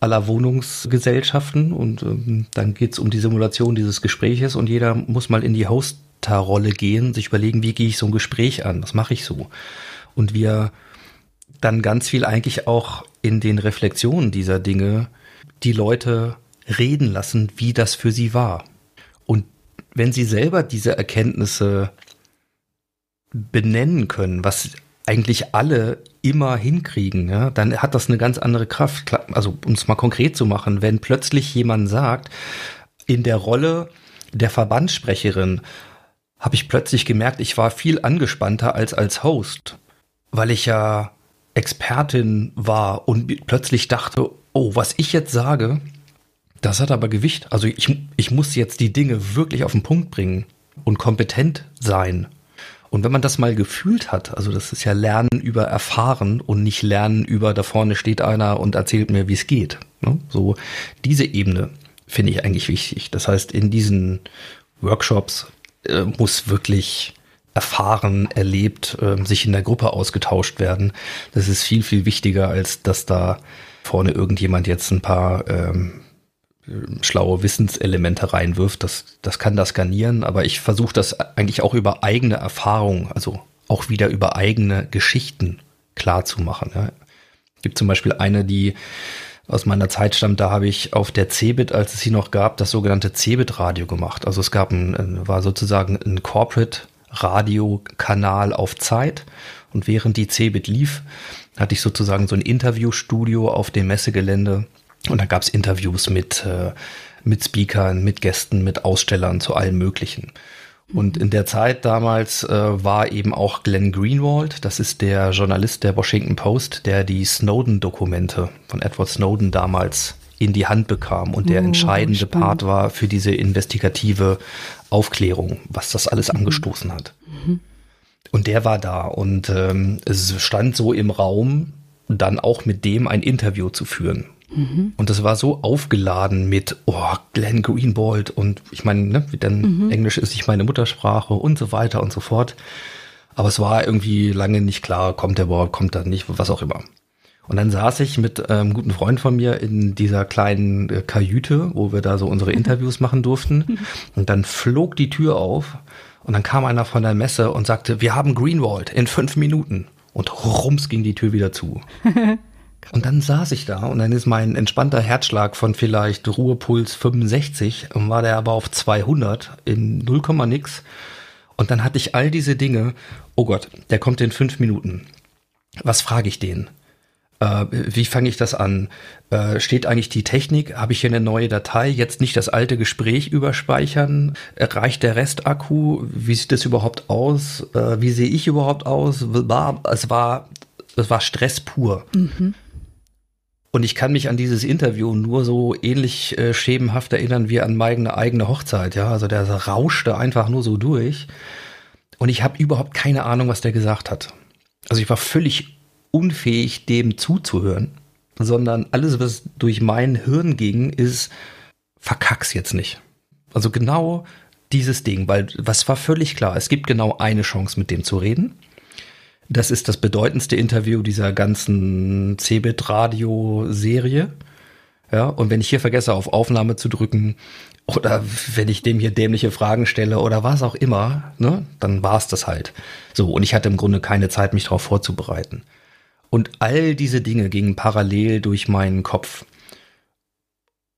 S1: aller Wohnungsgesellschaften und ähm, dann geht's um die Simulation dieses Gespräches und jeder muss mal in die Hoster-Rolle gehen, sich überlegen, wie gehe ich so ein Gespräch an, was mache ich so. Und wir dann ganz viel eigentlich auch in den Reflexionen dieser Dinge die Leute reden lassen, wie das für sie war. Und wenn sie selber diese Erkenntnisse benennen können, was eigentlich alle immer hinkriegen, ja, dann hat das eine ganz andere Kraft. Also um es mal konkret zu machen, wenn plötzlich jemand sagt, in der Rolle der Verbandssprecherin habe ich plötzlich gemerkt, ich war viel angespannter als als Host, weil ich ja Expertin war und plötzlich dachte, oh, was ich jetzt sage, das hat aber Gewicht. Also ich, ich muss jetzt die Dinge wirklich auf den Punkt bringen und kompetent sein. Und wenn man das mal gefühlt hat, also das ist ja Lernen über Erfahren und nicht Lernen über, da vorne steht einer und erzählt mir, wie es geht. Ne? So diese Ebene finde ich eigentlich wichtig. Das heißt, in diesen Workshops äh, muss wirklich erfahren, erlebt, äh, sich in der Gruppe ausgetauscht werden. Das ist viel, viel wichtiger, als dass da vorne irgendjemand jetzt ein paar ähm, schlaue Wissenselemente reinwirft. Das, das kann das skanieren, aber ich versuche das eigentlich auch über eigene Erfahrungen, also auch wieder über eigene Geschichten klar zu machen. Ja. Gibt zum Beispiel eine, die aus meiner Zeit stammt, da habe ich auf der Cebit, als es sie noch gab, das sogenannte Cebit-Radio gemacht. Also es gab ein, war sozusagen ein Corporate Radiokanal auf Zeit. Und während die Cebit lief, hatte ich sozusagen so ein Interviewstudio auf dem Messegelände und da gab es Interviews mit, äh, mit Speakern, mit Gästen, mit Ausstellern zu allem Möglichen. Und in der Zeit damals äh, war eben auch Glenn Greenwald, das ist der Journalist der Washington Post, der die Snowden-Dokumente von Edward Snowden damals in die Hand bekam und der oh, entscheidende spannend. Part war für diese investigative Aufklärung, was das alles mhm. angestoßen hat. Mhm. Und der war da und ähm, es stand so im Raum, dann auch mit dem ein Interview zu führen. Mhm. Und das war so aufgeladen mit, oh, Glenn Greenwald und ich meine, ne, denn mhm. Englisch ist nicht meine Muttersprache und so weiter und so fort. Aber es war irgendwie lange nicht klar, kommt der überhaupt, kommt er nicht, was auch immer. Und dann saß ich mit einem ähm, guten Freund von mir in dieser kleinen äh, Kajüte, wo wir da so unsere Interviews machen durften. <laughs> Und dann flog die Tür auf und dann kam einer von der Messe und sagte, wir haben Greenwald in fünf Minuten. Und rums ging die Tür wieder zu. <laughs> Und dann saß ich da und dann ist mein entspannter Herzschlag von vielleicht Ruhepuls 65 und war der aber auf 200 in 0, nix. Und dann hatte ich all diese Dinge. Oh Gott, der kommt in fünf Minuten. Was frage ich den? Äh, wie fange ich das an? Äh, steht eigentlich die Technik? Habe ich hier eine neue Datei? Jetzt nicht das alte Gespräch überspeichern? Reicht der Restakku? Wie sieht das überhaupt aus? Äh, wie sehe ich überhaupt aus? Es war, es war Stress pur. Mhm. Und ich kann mich an dieses Interview nur so ähnlich äh, schemenhaft erinnern wie an meine eigene Hochzeit. Ja, also der rauschte einfach nur so durch. Und ich habe überhaupt keine Ahnung, was der gesagt hat. Also ich war völlig unfähig, dem zuzuhören, sondern alles, was durch mein Hirn ging, ist, verkack's jetzt nicht. Also genau dieses Ding, weil was war völlig klar, es gibt genau eine Chance, mit dem zu reden. Das ist das bedeutendste Interview dieser ganzen Cebit-Radio-Serie. Ja, und wenn ich hier vergesse, auf Aufnahme zu drücken oder wenn ich dem hier dämliche Fragen stelle oder was auch immer, ne, dann war's das halt. So, und ich hatte im Grunde keine Zeit, mich darauf vorzubereiten. Und all diese Dinge gingen parallel durch meinen Kopf.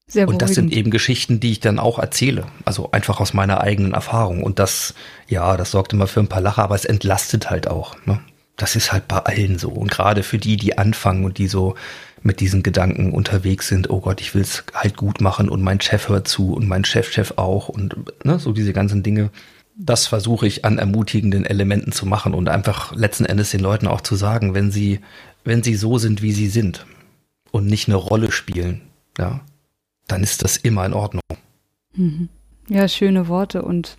S1: Sehr und das sind eben Geschichten, die ich dann auch erzähle. Also einfach aus meiner eigenen Erfahrung. Und das, ja, das sorgt immer für ein paar Lacher, aber es entlastet halt auch. Ne? Das ist halt bei allen so. Und gerade für die, die anfangen und die so mit diesen Gedanken unterwegs sind, oh Gott, ich will es halt gut machen und mein Chef hört zu und mein Chefchef auch und ne, so diese ganzen Dinge. Das versuche ich an ermutigenden Elementen zu machen und einfach letzten Endes den Leuten auch zu sagen, wenn sie, wenn sie so sind, wie sie sind und nicht eine Rolle spielen, ja, dann ist das immer in Ordnung.
S2: Mhm. Ja, schöne Worte und,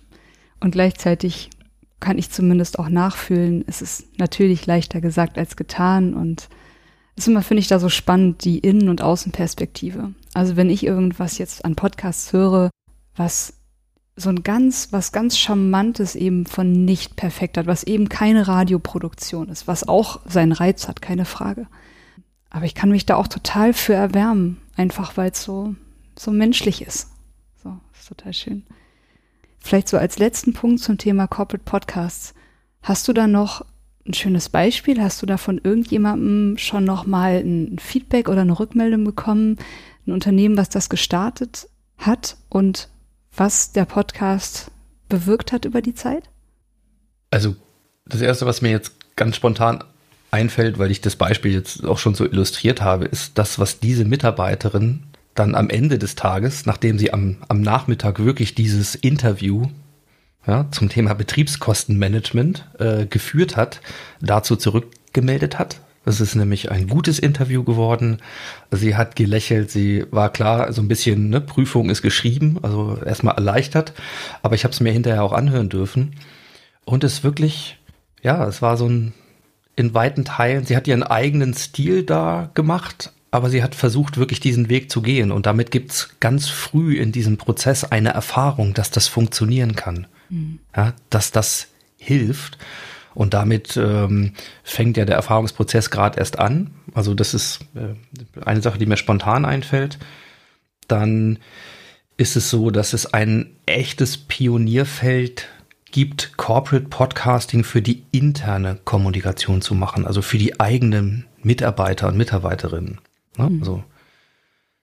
S2: und gleichzeitig kann ich zumindest auch nachfühlen. Es ist natürlich leichter gesagt als getan und ist immer, finde ich, da so spannend, die Innen- und Außenperspektive. Also wenn ich irgendwas jetzt an Podcasts höre, was so ein ganz, was ganz Charmantes eben von nicht perfekt hat, was eben keine Radioproduktion ist, was auch seinen Reiz hat, keine Frage. Aber ich kann mich da auch total für erwärmen, einfach weil es so, so menschlich ist. So, ist total schön. Vielleicht so als letzten Punkt zum Thema Corporate Podcasts. Hast du da noch ein schönes Beispiel? Hast du da von irgendjemandem schon noch mal ein Feedback oder eine Rückmeldung bekommen? Ein Unternehmen, was das gestartet hat und was der Podcast bewirkt hat über die Zeit?
S1: Also das Erste, was mir jetzt ganz spontan einfällt, weil ich das Beispiel jetzt auch schon so illustriert habe, ist das, was diese Mitarbeiterin dann am Ende des Tages, nachdem sie am, am Nachmittag wirklich dieses Interview ja, zum Thema Betriebskostenmanagement äh, geführt hat, dazu zurückgemeldet hat. Es ist nämlich ein gutes Interview geworden. Sie hat gelächelt, sie war klar, so ein bisschen, ne, Prüfung ist geschrieben, also erstmal erleichtert, aber ich habe es mir hinterher auch anhören dürfen. Und es wirklich, ja, es war so ein, in weiten Teilen, sie hat ihren eigenen Stil da gemacht, aber sie hat versucht, wirklich diesen Weg zu gehen. Und damit gibt's ganz früh in diesem Prozess eine Erfahrung, dass das funktionieren kann mhm. ja, dass das hilft. Und damit ähm, fängt ja der Erfahrungsprozess gerade erst an. Also das ist äh, eine Sache, die mir spontan einfällt. Dann ist es so, dass es ein echtes Pionierfeld gibt, Corporate Podcasting für die interne Kommunikation zu machen, also für die eigenen Mitarbeiter und Mitarbeiterinnen. Ne? Mhm. Also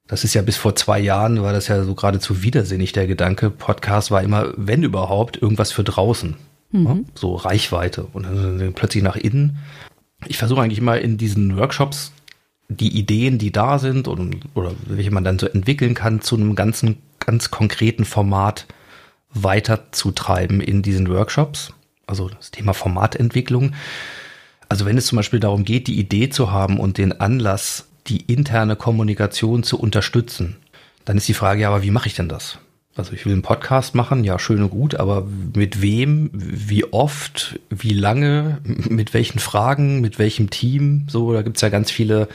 S1: das ist ja bis vor zwei Jahren, war das ja so geradezu widersinnig, der Gedanke. Podcast war immer, wenn überhaupt, irgendwas für draußen. Mhm. Ne? So Reichweite. Und dann plötzlich nach innen. Ich versuche eigentlich immer in diesen Workshops die Ideen, die da sind und, oder welche man dann so entwickeln kann, zu einem ganzen, ganz konkreten Format weiterzutreiben in diesen Workshops. Also das Thema Formatentwicklung. Also wenn es zum Beispiel darum geht, die Idee zu haben und den Anlass die interne Kommunikation zu unterstützen. Dann ist die Frage, ja, aber wie mache ich denn das? Also ich will einen Podcast machen, ja, schön und gut, aber mit wem, wie oft, wie lange, <laughs> mit welchen Fragen, mit welchem Team, so, da gibt's ja ganz viele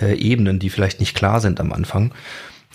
S1: äh, Ebenen, die vielleicht nicht klar sind am Anfang.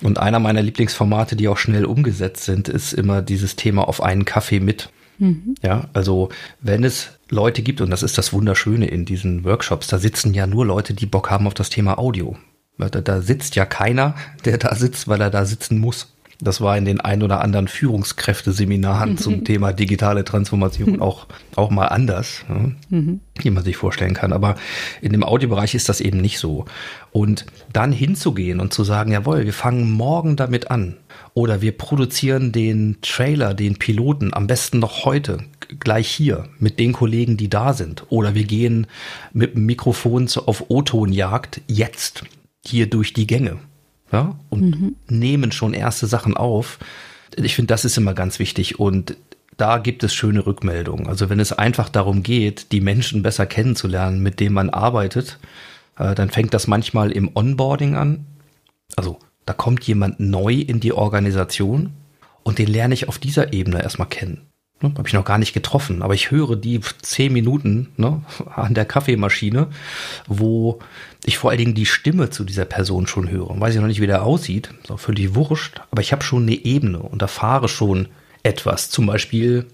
S1: Und einer meiner Lieblingsformate, die auch schnell umgesetzt sind, ist immer dieses Thema auf einen Kaffee mit. Mhm. Ja, also wenn es Leute gibt, und das ist das Wunderschöne in diesen Workshops, da sitzen ja nur Leute, die Bock haben auf das Thema Audio. Da, da sitzt ja keiner, der da sitzt, weil er da sitzen muss. Das war in den ein oder anderen Führungskräfteseminaren mhm. <laughs> zum Thema digitale Transformation auch, auch mal anders, ne? mhm. wie man sich vorstellen kann. Aber in dem Audiobereich ist das eben nicht so. Und dann hinzugehen und zu sagen, jawohl, wir fangen morgen damit an. Oder wir produzieren den Trailer, den Piloten am besten noch heute, gleich hier, mit den Kollegen, die da sind. Oder wir gehen mit dem Mikrofon auf O-Tonjagd jetzt hier durch die Gänge ja, und mhm. nehmen schon erste Sachen auf. Ich finde, das ist immer ganz wichtig und da gibt es schöne Rückmeldungen. Also wenn es einfach darum geht, die Menschen besser kennenzulernen, mit denen man arbeitet, Äh, dann fängt das manchmal im Onboarding an. Also da kommt jemand neu in die Organisation und den lerne ich auf dieser Ebene erstmal kennen. Ne, Habe ich noch gar nicht getroffen, aber ich höre die zehn Minuten ne, an der Kaffeemaschine, wo ich vor allen Dingen die Stimme zu dieser Person schon höre. Weiß ich noch nicht, wie der aussieht, ist auch völlig wurscht, aber ich habe schon eine Ebene und erfahre schon etwas. Zum Beispiel,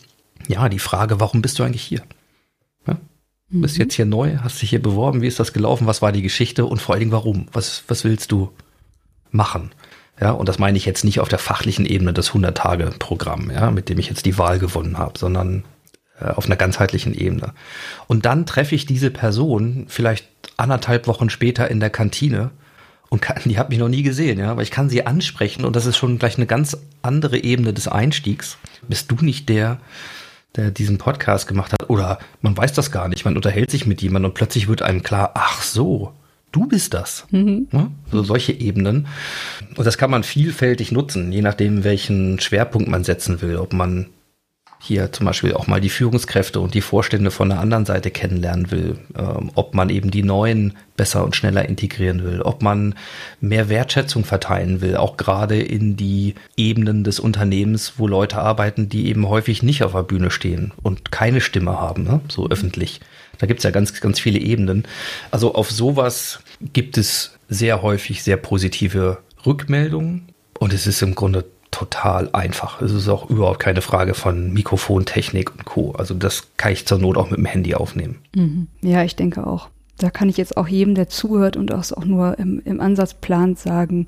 S1: ja, die Frage, warum bist du eigentlich hier? Ja? Mhm. Bist jetzt hier neu, hast dich hier beworben, wie ist das gelaufen, was war die Geschichte und vor allen Dingen warum? Was, was willst du machen? Ja, und das meine ich jetzt nicht auf der fachlichen Ebene des 100-Tage-Programm, ja, mit dem ich jetzt die Wahl gewonnen habe, sondern äh, auf einer ganzheitlichen Ebene. Und dann treffe ich diese Person vielleicht anderthalb Wochen später in der Kantine und kann, die hat mich noch nie gesehen, ja, aber ich kann sie ansprechen und das ist schon gleich eine ganz andere Ebene des Einstiegs. Bist du nicht der, der diesen Podcast gemacht hat? Oder man weiß das gar nicht, man unterhält sich mit jemandem und plötzlich wird einem klar, ach so, du bist das. Mhm. So solche Ebenen. Und das kann man vielfältig nutzen, je nachdem, welchen Schwerpunkt man setzen will. Ob man hier zum Beispiel auch mal die Führungskräfte und die Vorstände von der anderen Seite kennenlernen will, ähm, ob man eben die neuen besser und schneller integrieren will, ob man mehr Wertschätzung verteilen will, auch gerade in die Ebenen des Unternehmens, wo Leute arbeiten, die eben häufig nicht auf der Bühne stehen und keine Stimme haben, ne? so öffentlich. Da gibt's ja ganz, ganz viele Ebenen. Also auf sowas gibt es sehr häufig sehr positive Rückmeldungen und es ist im Grunde total einfach. Es ist auch überhaupt keine Frage von Mikrofontechnik und Co. Also das kann ich zur Not auch mit dem Handy aufnehmen.
S2: Mhm. Ja, ich denke auch. Da kann ich jetzt auch jedem, der zuhört und auch, auch nur im, im Ansatz plant, sagen,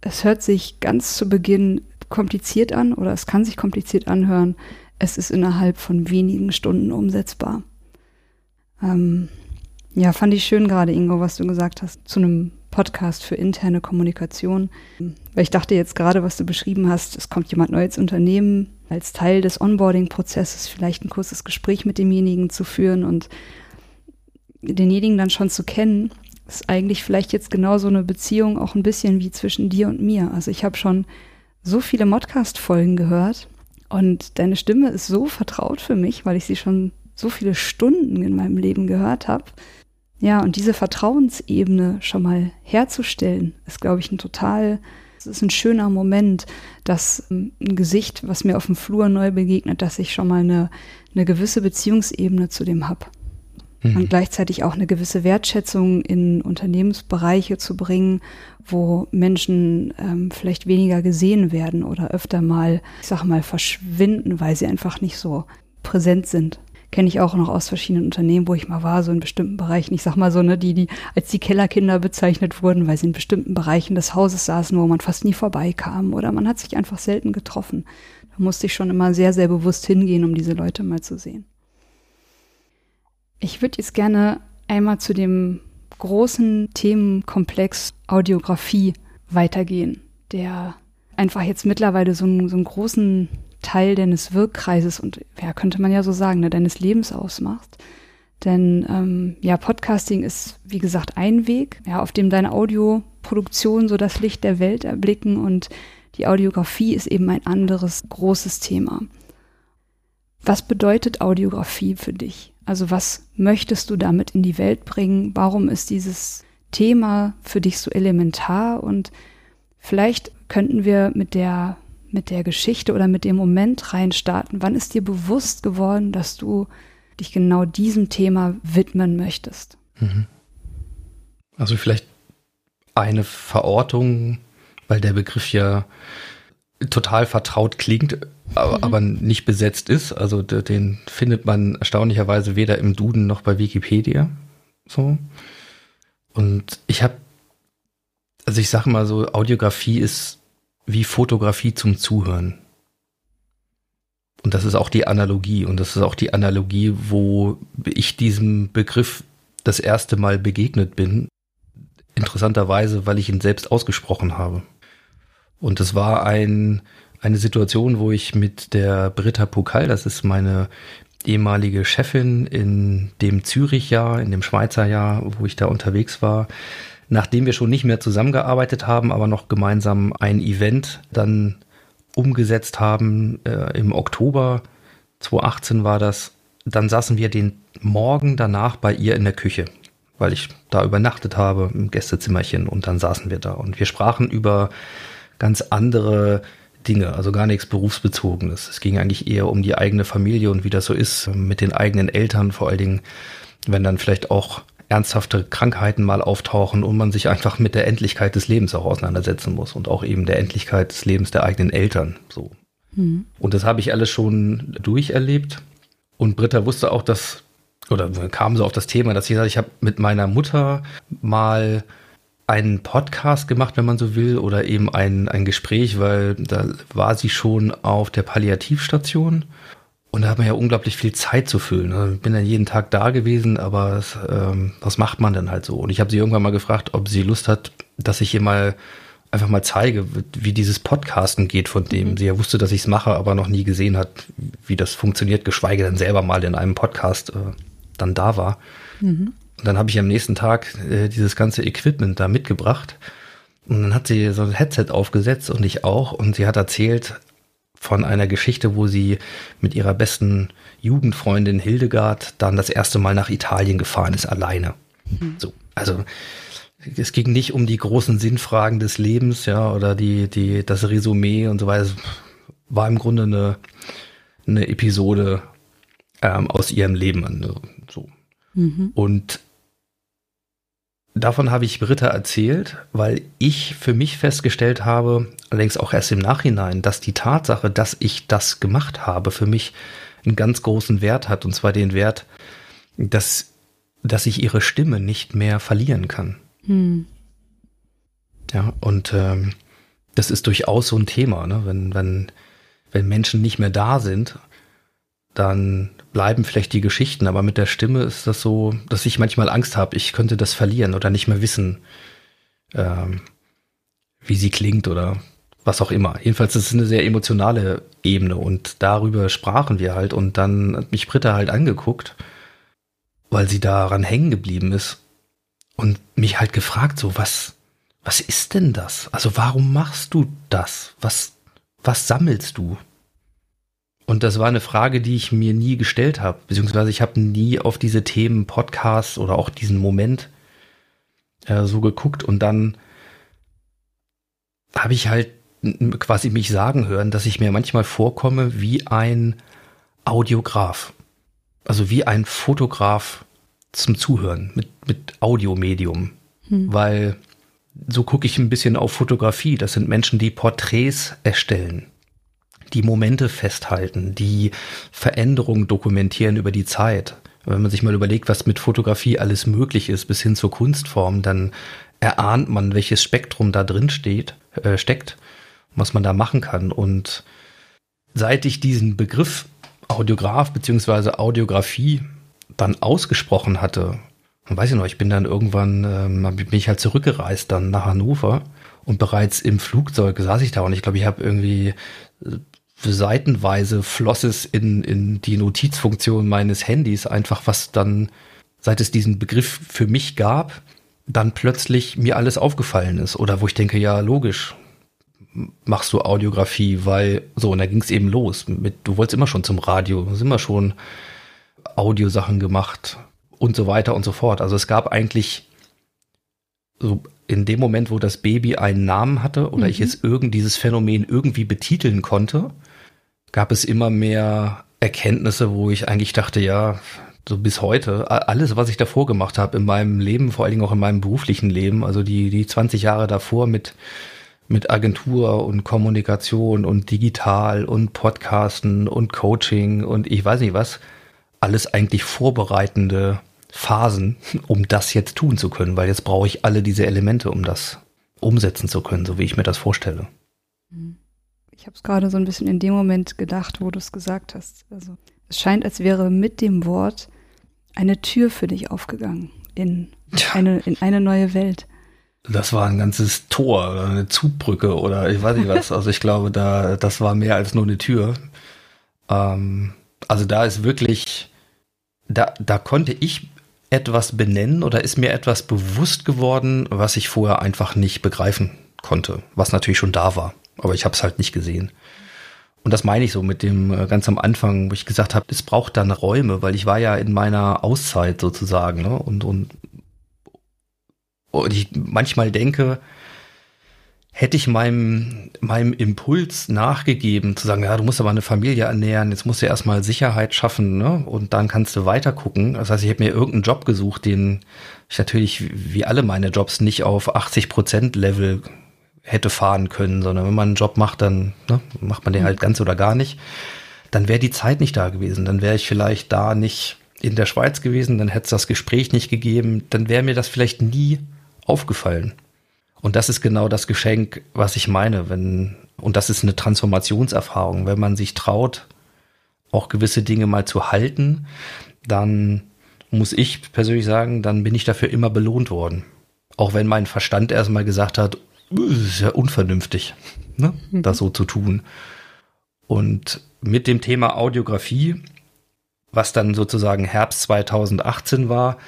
S2: es hört sich ganz zu Beginn kompliziert an oder es kann sich kompliziert anhören. Es ist innerhalb von wenigen Stunden umsetzbar. Ähm, ja, fand ich schön gerade, Ingo, was du gesagt hast zu einem Podcast für interne Kommunikation. Weil ich dachte jetzt gerade, was du beschrieben hast, es kommt jemand neu ins Unternehmen, als Teil des Onboarding-Prozesses vielleicht ein kurzes Gespräch mit demjenigen zu führen und denjenigen dann schon zu kennen, ist eigentlich vielleicht jetzt genau so eine Beziehung auch ein bisschen wie zwischen dir und mir. Also ich habe schon so viele Modcast-Folgen gehört und deine Stimme ist so vertraut für mich, weil ich sie schon so viele Stunden in meinem Leben gehört habe. Ja, und diese Vertrauensebene schon mal herzustellen, ist, glaube ich, ein total, es ist ein schöner Moment, dass ähm, ein Gesicht, was mir auf dem Flur neu begegnet, dass ich schon mal eine, eine gewisse Beziehungsebene zu dem habe. Mhm. Und gleichzeitig auch eine gewisse Wertschätzung in Unternehmensbereiche zu bringen, wo Menschen ähm, vielleicht weniger gesehen werden oder öfter mal, ich sag mal, verschwinden, weil sie einfach nicht so präsent sind kenne ich auch noch aus verschiedenen Unternehmen, wo ich mal war, so in bestimmten Bereichen. Ich sag mal so, ne, die, die als die Kellerkinder bezeichnet wurden, weil sie in bestimmten Bereichen des Hauses saßen, wo man fast nie vorbeikam oder man hat sich einfach selten getroffen. Da musste ich schon immer sehr, sehr bewusst hingehen, um diese Leute mal zu sehen. Ich würde jetzt gerne einmal zu dem großen Themenkomplex Audiografie weitergehen, der einfach jetzt mittlerweile so einen, so einen großen Teil deines Wirkkreises und ja, könnte man ja so sagen, ne, deines Lebens ausmachst. Denn ähm, ja, Podcasting ist, wie gesagt, ein Weg, ja, auf dem deine Audioproduktion so das Licht der Welt erblicken und die Audiografie ist eben ein anderes großes Thema. Was bedeutet Audiografie für dich? Also was möchtest du damit in die Welt bringen? Warum ist dieses Thema für dich so elementar? Und vielleicht könnten wir mit der mit der Geschichte oder mit dem Moment reinstarten? Wann ist dir bewusst geworden, dass du dich genau diesem Thema widmen möchtest? Mhm.
S1: Also vielleicht eine Verortung, weil der Begriff ja total vertraut klingt, aber, mhm. aber nicht besetzt ist. Also den findet man erstaunlicherweise weder im Duden noch bei Wikipedia. So. Und ich habe, also ich sage mal so, Audiografie ist wie Fotografie zum Zuhören. Und das ist auch die Analogie. Und das ist auch die Analogie, wo ich diesem Begriff das erste Mal begegnet bin. Interessanterweise, weil ich ihn selbst ausgesprochen habe. Und es war ein, eine Situation, wo ich mit der Britta Pokal, das ist meine ehemalige Chefin in dem Zürich-Jahr, in dem Schweizer Jahr, wo ich da unterwegs war, nachdem wir schon nicht mehr zusammengearbeitet haben, aber noch gemeinsam ein Event dann umgesetzt haben, äh, im Oktober 2018 war das, dann saßen wir den Morgen danach bei ihr in der Küche. weil ich da übernachtet habe im Gästezimmerchen und dann saßen wir da und wir sprachen über ganz andere Dinge, also gar nichts berufsbezogenes. Es ging eigentlich eher um die eigene Familie und wie das so ist mit den eigenen Eltern, vor allen Dingen, wenn dann vielleicht auch ernsthafte Krankheiten mal auftauchen und man sich einfach mit der Endlichkeit des Lebens auch auseinandersetzen muss und auch eben der Endlichkeit des Lebens der eigenen Eltern. So. Mhm. Und das habe ich alles schon durcherlebt. Und Britta wusste auch, dass, oder kam so auf das Thema, dass sie sagt, ich habe mit meiner Mutter mal einen Podcast gemacht, wenn man so will, oder eben ein, ein Gespräch, weil da war sie schon auf der Palliativstation. Und da hat man ja unglaublich viel Zeit zu füllen. Also ich bin dann jeden Tag da gewesen, aber das, ähm, was macht man denn halt so? Und ich habe sie irgendwann mal gefragt, ob sie Lust hat, dass ich ihr mal einfach mal zeige, wie dieses Podcasten geht, von dem mhm. sie ja wusste, dass ich es mache, aber noch nie gesehen hat, wie das funktioniert, geschweige denn selber mal in einem Podcast äh, dann da war. Mhm. Und dann habe ich am nächsten Tag äh, dieses ganze Equipment da mitgebracht. Und dann hat sie so ein Headset aufgesetzt und ich auch. Und sie hat erzählt von einer Geschichte, wo sie mit ihrer besten Jugendfreundin Hildegard dann das erste Mal nach Italien gefahren ist, alleine. Mhm. So, also es ging nicht um die großen Sinnfragen des Lebens, ja, oder die, die, das Resümee und so weiter. Es war im Grunde eine, eine Episode ähm, aus ihrem Leben. Also, so. Mhm. Und Davon habe ich Britta erzählt, weil ich für mich festgestellt habe, allerdings auch erst im Nachhinein, dass die Tatsache, dass ich das gemacht habe, für mich einen ganz großen Wert hat. Und zwar den Wert, dass, dass ich ihre Stimme nicht mehr verlieren kann. Hm. Ja, und ähm, das ist durchaus so ein Thema, ne? wenn, wenn, wenn Menschen nicht mehr da sind, dann bleiben vielleicht die Geschichten, aber mit der Stimme ist das so, dass ich manchmal Angst habe, ich könnte das verlieren oder nicht mehr wissen, ähm, wie sie klingt oder was auch immer. Jedenfalls ist es eine sehr emotionale Ebene und darüber sprachen wir halt und dann hat mich Britta halt angeguckt, weil sie daran hängen geblieben ist und mich halt gefragt so, was, was ist denn das? Also warum machst du das? Was, was sammelst du? Und das war eine Frage, die ich mir nie gestellt habe, beziehungsweise ich habe nie auf diese Themen Podcasts oder auch diesen Moment äh, so geguckt und dann habe ich halt quasi mich sagen hören, dass ich mir manchmal vorkomme wie ein Audiograf. Also wie ein Fotograf zum Zuhören mit, mit Audiomedium. Hm. Weil so gucke ich ein bisschen auf Fotografie. Das sind Menschen, die Porträts erstellen die Momente festhalten, die Veränderungen dokumentieren über die Zeit. Wenn man sich mal überlegt, was mit Fotografie alles möglich ist, bis hin zur Kunstform, dann erahnt man, welches Spektrum da drin steht, äh, steckt, was man da machen kann. Und seit ich diesen Begriff Audiograf beziehungsweise Audiografie dann ausgesprochen hatte, weiß ich noch, ich bin dann irgendwann, ähm, bin ich halt zurückgereist dann nach Hannover und bereits im Flugzeug saß ich da und ich glaube, ich habe irgendwie seitenweise floss es in, in die Notizfunktion meines Handys einfach, was dann, seit es diesen Begriff für mich gab, dann plötzlich mir alles aufgefallen ist. Oder wo ich denke, ja, logisch, machst du Audiografie, weil so, und da ging es eben los. Mit, du wolltest immer schon zum Radio, du hast immer schon Audiosachen gemacht und so weiter und so fort. Also es gab eigentlich so in dem Moment, wo das Baby einen Namen hatte oder mhm. ich es irgend dieses Phänomen irgendwie betiteln konnte, gab es immer mehr Erkenntnisse, wo ich eigentlich dachte, ja, so bis heute, alles, was ich davor gemacht habe in meinem Leben, vor allen Dingen auch in meinem beruflichen Leben, also die, die 20 Jahre davor mit, mit Agentur und Kommunikation und digital und Podcasten und Coaching und ich weiß nicht was, alles eigentlich vorbereitende Phasen, <laughs> um das jetzt tun zu können, weil jetzt brauche ich alle diese Elemente, um das umsetzen zu können, so wie ich mir das vorstelle.
S2: Mhm. Ich habe es gerade so ein bisschen in dem Moment gedacht, wo du es gesagt hast. Also es scheint, als wäre mit dem Wort eine Tür für dich aufgegangen in eine, in eine neue Welt.
S1: Das war ein ganzes Tor oder eine Zugbrücke oder ich weiß nicht was. Also ich glaube, da, das war mehr als nur eine Tür. Ähm, also da ist wirklich, da, da konnte ich etwas benennen oder ist mir etwas bewusst geworden, was ich vorher einfach nicht begreifen konnte, was natürlich schon da war aber ich habe es halt nicht gesehen. Und das meine ich so mit dem äh, ganz am Anfang, wo ich gesagt habe, es braucht dann Räume, weil ich war ja in meiner Auszeit sozusagen, ne? Und, und Und ich manchmal denke, hätte ich meinem, meinem Impuls nachgegeben, zu sagen, ja, du musst aber eine Familie ernähren, jetzt musst du erstmal Sicherheit schaffen, ne? Und dann kannst du weiter gucken. Das heißt, ich habe mir irgendeinen Job gesucht, den ich natürlich, wie alle meine Jobs, nicht auf 80 Prozent Level hätte fahren können, sondern wenn man einen Job macht, dann ne, macht man den halt ganz oder gar nicht. Dann wäre die Zeit nicht da gewesen. Dann wäre ich vielleicht da nicht in der Schweiz gewesen, dann hätte es das Gespräch nicht gegeben, dann wäre mir das vielleicht nie aufgefallen. Und das ist genau das Geschenk, was ich meine, wenn, und das ist eine Transformationserfahrung, wenn man sich traut, auch gewisse Dinge mal zu halten, dann muss ich persönlich sagen, dann bin ich dafür immer belohnt worden. Auch wenn mein Verstand erstmal gesagt hat, ist ja unvernünftig, ne, mhm. das so zu tun. Und mit dem Thema Audiografie, was dann sozusagen Herbst 2018 war,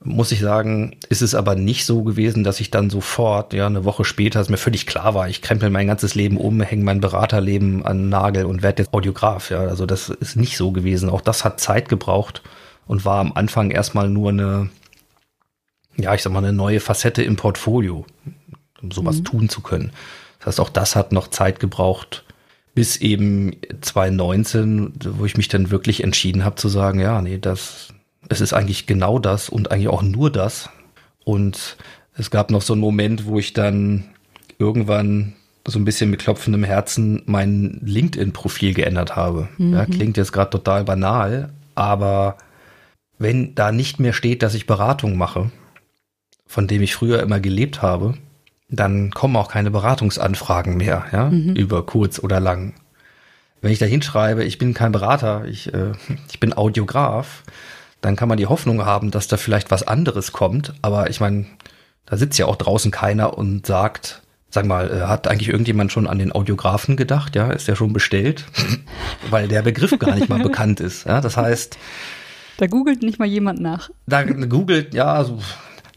S1: muss ich sagen, ist es aber nicht so gewesen, dass ich dann sofort, ja, eine Woche später, als mir völlig klar war, ich krempel mein ganzes Leben um, hänge mein Beraterleben an Nagel und werde jetzt Audiograf, ja. Also das ist nicht so gewesen. Auch das hat Zeit gebraucht und war am Anfang erstmal nur eine, ja, ich sag mal, eine neue Facette im Portfolio, um sowas mhm. tun zu können. Das heißt, auch das hat noch Zeit gebraucht, bis eben 2019, wo ich mich dann wirklich entschieden habe zu sagen, ja, nee, das, es ist eigentlich genau das und eigentlich auch nur das. Und es gab noch so einen Moment, wo ich dann irgendwann so ein bisschen mit klopfendem Herzen mein LinkedIn-Profil geändert habe. Mhm. Ja, klingt jetzt gerade total banal, aber wenn da nicht mehr steht, dass ich Beratung mache, von dem ich früher immer gelebt habe, dann kommen auch keine Beratungsanfragen mehr, ja, mhm. über kurz oder lang. Wenn ich da hinschreibe, ich bin kein Berater, ich, äh, <laughs> ich bin Audiograf, dann kann man die Hoffnung haben, dass da vielleicht was anderes kommt. Aber ich meine, da sitzt ja auch draußen keiner und sagt, sag mal, äh, hat eigentlich irgendjemand schon an den Audiografen gedacht? Ja, ist der schon bestellt? <laughs> Weil der Begriff gar nicht mal bekannt ist. Ja, das heißt.
S2: Da googelt nicht mal jemand nach.
S1: Da googelt, ja, so,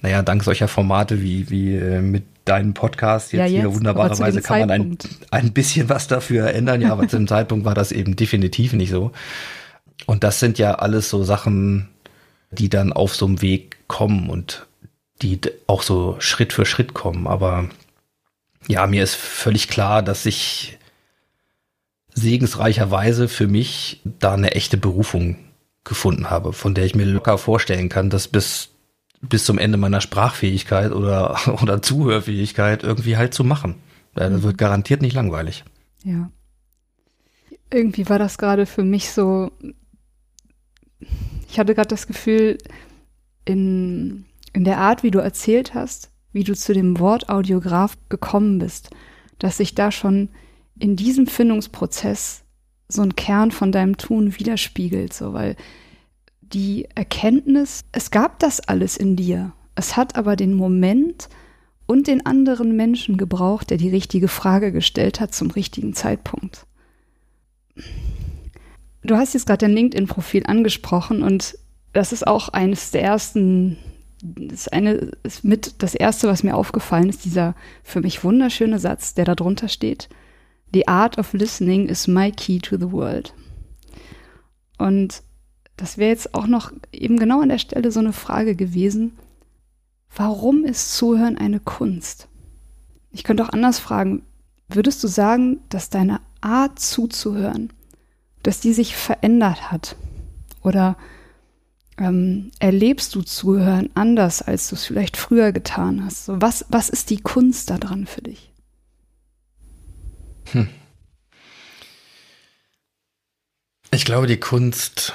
S1: naja, dank solcher Formate wie, wie äh, mit deinem Podcast jetzt, ja, jetzt hier wunderbarerweise kann man ein, ein bisschen was dafür ändern. Ja, aber zu dem Zeitpunkt war das eben definitiv nicht so. Und das sind ja alles so Sachen, die dann auf so einem Weg kommen und die auch so Schritt für Schritt kommen. Aber ja, mir ist völlig klar, dass ich segensreicherweise für mich da eine echte Berufung gefunden habe, von der ich mir locker vorstellen kann, dass bis, bis zum Ende meiner Sprachfähigkeit oder, <laughs> oder Zuhörfähigkeit irgendwie halt zu machen. Das wird garantiert nicht langweilig.
S2: Ja. Irgendwie war das gerade für mich so ich hatte gerade das Gefühl, in, in der Art, wie du erzählt hast, wie du zu dem Wort Audiograf gekommen bist, dass sich da schon in diesem Findungsprozess so ein Kern von deinem Tun widerspiegelt, so, weil die Erkenntnis, es gab das alles in dir. Es hat aber den Moment und den anderen Menschen gebraucht, der die richtige Frage gestellt hat zum richtigen Zeitpunkt. Du hast jetzt gerade dein LinkedIn-Profil angesprochen und das ist auch eines der ersten, ist eine, ist mit das erste, was mir aufgefallen ist, dieser für mich wunderschöne Satz, der da drunter steht. The art of listening is my key to the world. Und das wäre jetzt auch noch eben genau an der Stelle so eine Frage gewesen. Warum ist Zuhören eine Kunst? Ich könnte auch anders fragen. Würdest du sagen, dass deine Art zuzuhören dass die sich verändert hat? Oder ähm, erlebst du Zuhören anders, als du es vielleicht früher getan hast? So, was, was ist die Kunst daran für dich? Hm.
S1: Ich glaube, die Kunst,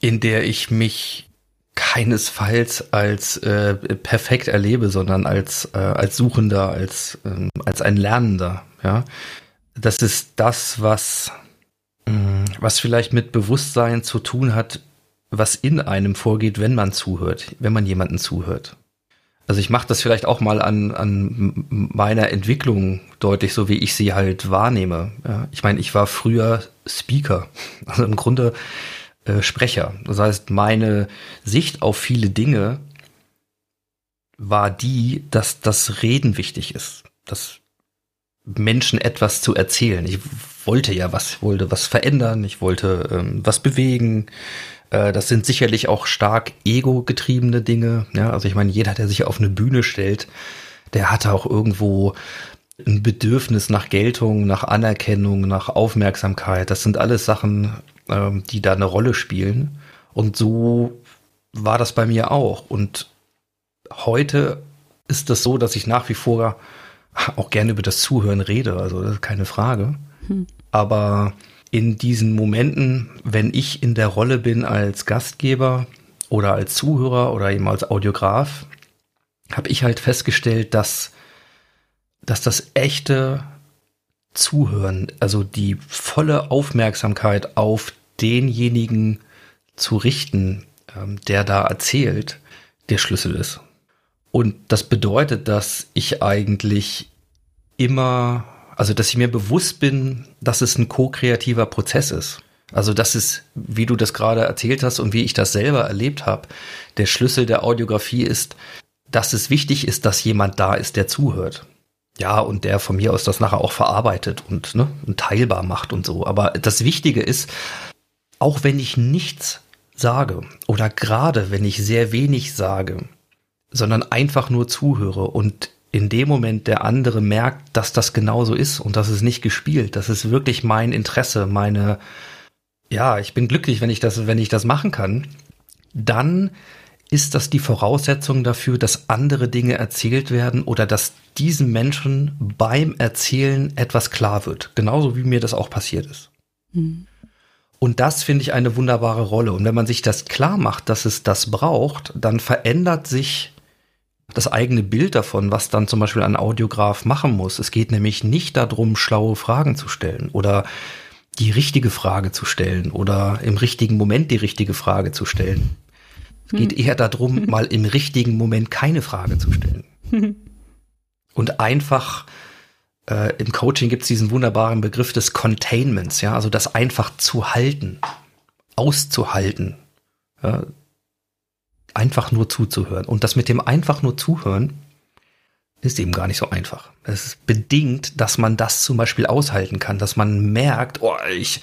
S1: in der ich mich keinesfalls als äh, perfekt erlebe, sondern als, äh, als Suchender, als, äh, als ein Lernender. Ja, das ist das, was Mm, was vielleicht mit Bewusstsein zu tun hat, was in einem vorgeht, wenn man zuhört, wenn man jemanden zuhört. Also ich mache das vielleicht auch mal an, an meiner Entwicklung deutlich, so wie ich sie halt wahrnehme. Ja, ich meine, ich war früher Speaker, also im Grunde äh, Sprecher. Das heißt, meine Sicht auf viele Dinge war die, dass das Reden wichtig ist, dass Menschen etwas zu erzählen. Ich wollte ja was, wollte was verändern, ich wollte ähm, was bewegen, Äh, das sind sicherlich auch stark ego-getriebene Dinge. Ja, also ich meine, jeder, der sich auf eine Bühne stellt, der hat auch irgendwo ein Bedürfnis nach Geltung, nach Anerkennung, nach Aufmerksamkeit. Das sind alles Sachen, ähm, die da eine Rolle spielen. Und so war das bei mir auch. Und heute ist es so, dass ich nach wie vor auch gerne über das Zuhören rede. Also das ist keine Frage. Hm. Aber in diesen Momenten, wenn ich in der Rolle bin als Gastgeber oder als Zuhörer oder eben als Audiograf, habe ich halt festgestellt, dass, dass das echte Zuhören, also die volle Aufmerksamkeit auf denjenigen zu richten, ähm, der da erzählt, der Schlüssel ist. Und das bedeutet, dass ich eigentlich immer, also dass ich mir bewusst bin, dass es ein ko-kreativer Prozess ist. Also das ist, wie du das gerade erzählt hast und wie ich das selber erlebt habe, der Schlüssel der Audiografie ist, dass es wichtig ist, dass jemand da ist, der zuhört. Ja, und der von mir aus das nachher auch verarbeitet und, ne, und teilbar macht und so. Aber das Wichtige ist, auch wenn ich nichts sage oder gerade wenn ich sehr wenig sage, sondern einfach nur zuhöre und in dem Moment der andere merkt, dass das genauso ist und das ist nicht gespielt, das ist wirklich mein Interesse, meine, ja, ich bin glücklich, wenn ich das, wenn ich das machen kann, dann ist das die Voraussetzung dafür, dass andere Dinge erzählt werden oder dass diesem Menschen beim Erzählen etwas klar wird. Genauso wie mir das auch passiert ist. Mhm. Und das finde ich eine wunderbare Rolle. Und wenn man sich das klar macht, dass es das braucht, dann verändert sich das eigene Bild davon, was dann zum Beispiel ein Audiograf machen muss. Es geht nämlich nicht darum, schlaue Fragen zu stellen oder die richtige Frage zu stellen oder im richtigen Moment die richtige Frage zu stellen. Es geht hm. eher darum, <laughs> mal im richtigen Moment keine Frage zu stellen. <laughs> Und einfach äh, im Coaching gibt es diesen wunderbaren Begriff des Containments, ja, also das einfach zu halten, auszuhalten. Ja, einfach nur zuzuhören. Und das mit dem einfach nur zuhören ist eben gar nicht so einfach. Es ist bedingt, dass man das zum Beispiel aushalten kann, dass man merkt, oh, ich,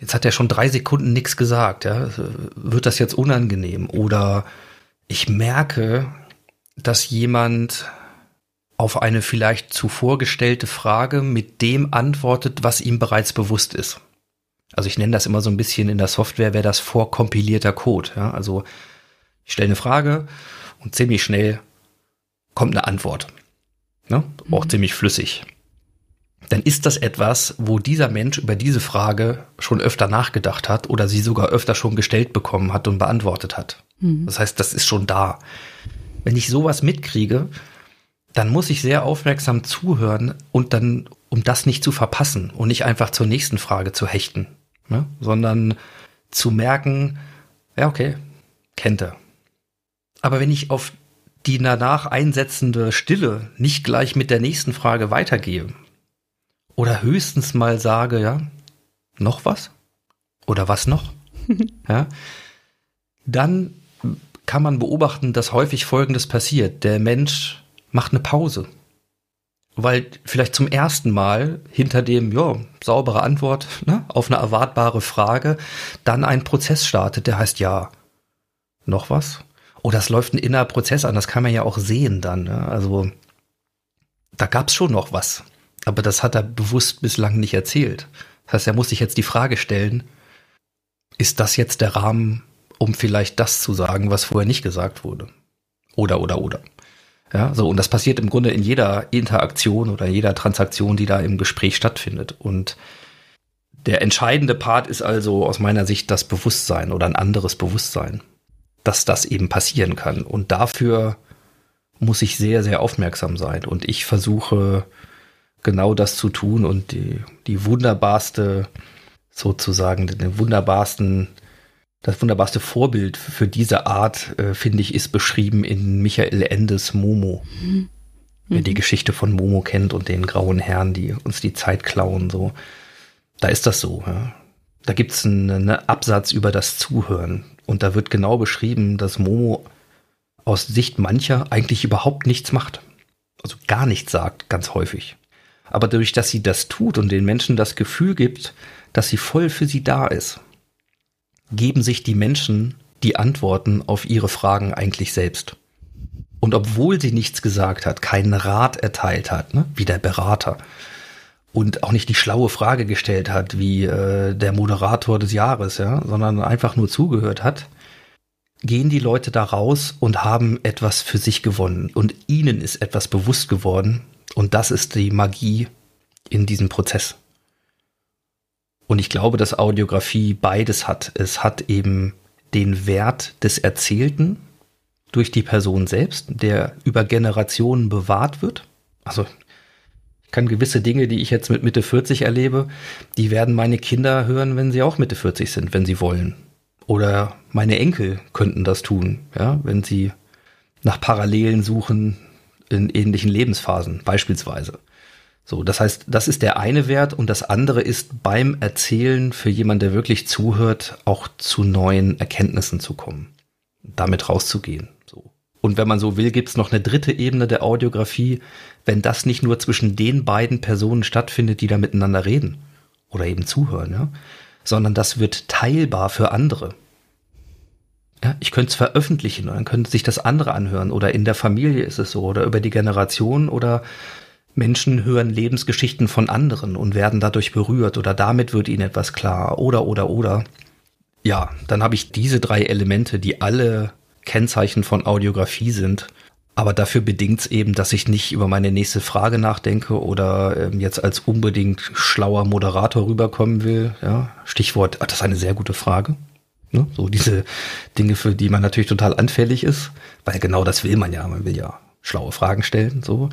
S1: jetzt hat er schon drei Sekunden nichts gesagt, ja, wird das jetzt unangenehm? Oder ich merke, dass jemand auf eine vielleicht zuvor gestellte Frage mit dem antwortet, was ihm bereits bewusst ist. Also ich nenne das immer so ein bisschen in der Software, wäre das vorkompilierter Code. Ja? Also ich stelle eine Frage und ziemlich schnell kommt eine Antwort. Ne? Auch mhm. ziemlich flüssig. Dann ist das etwas, wo dieser Mensch über diese Frage schon öfter nachgedacht hat oder sie sogar öfter schon gestellt bekommen hat und beantwortet hat. Mhm. Das heißt, das ist schon da. Wenn ich sowas mitkriege, dann muss ich sehr aufmerksam zuhören und dann, um das nicht zu verpassen und nicht einfach zur nächsten Frage zu hechten, ne? sondern zu merken, ja, okay, kennt er, aber wenn ich auf die danach einsetzende Stille nicht gleich mit der nächsten Frage weitergehe oder höchstens mal sage, ja, noch was? Oder was noch? <laughs> ja, dann kann man beobachten, dass häufig Folgendes passiert. Der Mensch macht eine Pause. Weil vielleicht zum ersten Mal hinter dem, ja, saubere Antwort <laughs> ne, auf eine erwartbare Frage dann ein Prozess startet, der heißt ja, noch was? oh, das läuft ein innerer Prozess an, das kann man ja auch sehen dann. Ne? Also da gab es schon noch was. Aber das hat er bewusst bislang nicht erzählt. Das heißt, er muss sich jetzt die Frage stellen, ist das jetzt der Rahmen, um vielleicht das zu sagen, was vorher nicht gesagt wurde? Oder, oder, oder. Ja, so, und das passiert im Grunde in jeder Interaktion oder jeder Transaktion, die da im Gespräch stattfindet. Und der entscheidende Part ist also aus meiner Sicht das Bewusstsein oder ein anderes Bewusstsein dass das eben passieren kann. Und dafür muss ich sehr, sehr aufmerksam sein. Und ich versuche genau das zu tun und die, die wunderbarste, sozusagen, den wunderbarsten, das wunderbarste Vorbild für diese Art, äh, finde ich, ist beschrieben in Michael Endes Momo. Mhm. Wer die Geschichte von Momo kennt und den grauen Herren, die uns die Zeit klauen, so. Da ist das so, ja. Da gibt es einen, einen Absatz über das Zuhören. Und da wird genau beschrieben, dass Momo aus Sicht mancher eigentlich überhaupt nichts macht. Also gar nichts sagt, ganz häufig. Aber dadurch, dass sie das tut und den Menschen das Gefühl gibt, dass sie voll für sie da ist, geben sich die Menschen die Antworten auf ihre Fragen eigentlich selbst. Und obwohl sie nichts gesagt hat, keinen Rat erteilt hat, ne, wie der Berater, und auch nicht die schlaue Frage gestellt hat, wie äh, der Moderator des Jahres, ja, sondern einfach nur zugehört hat, gehen die Leute da raus und haben etwas für sich gewonnen. Und ihnen ist etwas bewusst geworden. Und das ist die Magie in diesem Prozess. Und ich glaube, dass Audiografie beides hat. Es hat eben den Wert des Erzählten durch die Person selbst, der über Generationen bewahrt wird. Also ich kann gewisse Dinge, die ich jetzt mit Mitte 40 erlebe, die werden meine Kinder hören, wenn sie auch Mitte 40 sind, wenn sie wollen. Oder meine Enkel könnten das tun, ja, wenn sie nach Parallelen suchen in ähnlichen Lebensphasen, beispielsweise. So, das heißt, das ist der eine Wert und das andere ist beim Erzählen für jemanden, der wirklich zuhört, auch zu neuen Erkenntnissen zu kommen, damit rauszugehen. So. Und wenn man so will, gibt es noch eine dritte Ebene der Audiografie, wenn das nicht nur zwischen den beiden Personen stattfindet, die da miteinander reden oder eben zuhören, ja, sondern das wird teilbar für andere. Ja, ich könnte es veröffentlichen und dann könnte sich das andere anhören oder in der Familie ist es so oder über die Generation oder Menschen hören Lebensgeschichten von anderen und werden dadurch berührt oder damit wird ihnen etwas klar oder oder oder. Ja, dann habe ich diese drei Elemente, die alle Kennzeichen von Audiografie sind. Aber dafür bedingt es eben, dass ich nicht über meine nächste Frage nachdenke oder ähm, jetzt als unbedingt schlauer Moderator rüberkommen will. Ja, Stichwort, ach, das ist eine sehr gute Frage. Ne? So diese Dinge, für die man natürlich total anfällig ist, weil genau das will man ja. Man will ja schlaue Fragen stellen, so,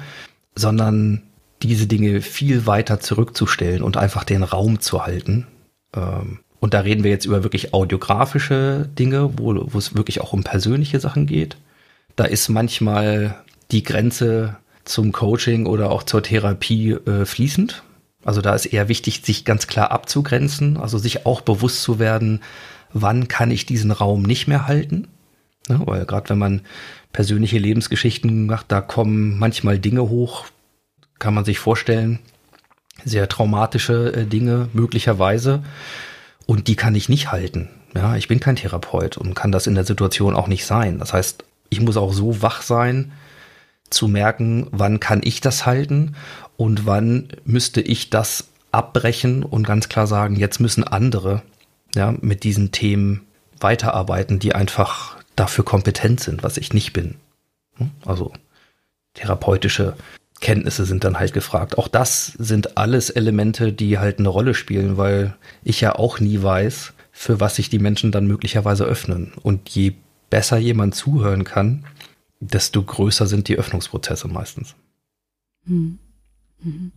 S1: sondern diese Dinge viel weiter zurückzustellen und einfach den Raum zu halten. Ähm, und da reden wir jetzt über wirklich audiografische Dinge, wo, wo es wirklich auch um persönliche Sachen geht. Da ist manchmal die Grenze zum Coaching oder auch zur Therapie äh, fließend. Also da ist eher wichtig, sich ganz klar abzugrenzen, also sich auch bewusst zu werden, wann kann ich diesen Raum nicht mehr halten. Ja, weil gerade wenn man persönliche Lebensgeschichten macht, da kommen manchmal Dinge hoch, kann man sich vorstellen, sehr traumatische äh, Dinge möglicherweise. Und die kann ich nicht halten. Ja, ich bin kein Therapeut und kann das in der Situation auch nicht sein. Das heißt, ich muss auch so wach sein, zu merken, wann kann ich das halten und wann müsste ich das abbrechen und ganz klar sagen, jetzt müssen andere ja, mit diesen Themen weiterarbeiten, die einfach dafür kompetent sind, was ich nicht bin. Hm? Also therapeutische Kenntnisse sind dann halt gefragt. Auch das sind alles Elemente, die halt eine Rolle spielen, weil ich ja auch nie weiß, für was sich die Menschen dann möglicherweise öffnen. Und je besser jemand zuhören kann, desto größer sind die Öffnungsprozesse meistens. Hm.
S2: Mhm.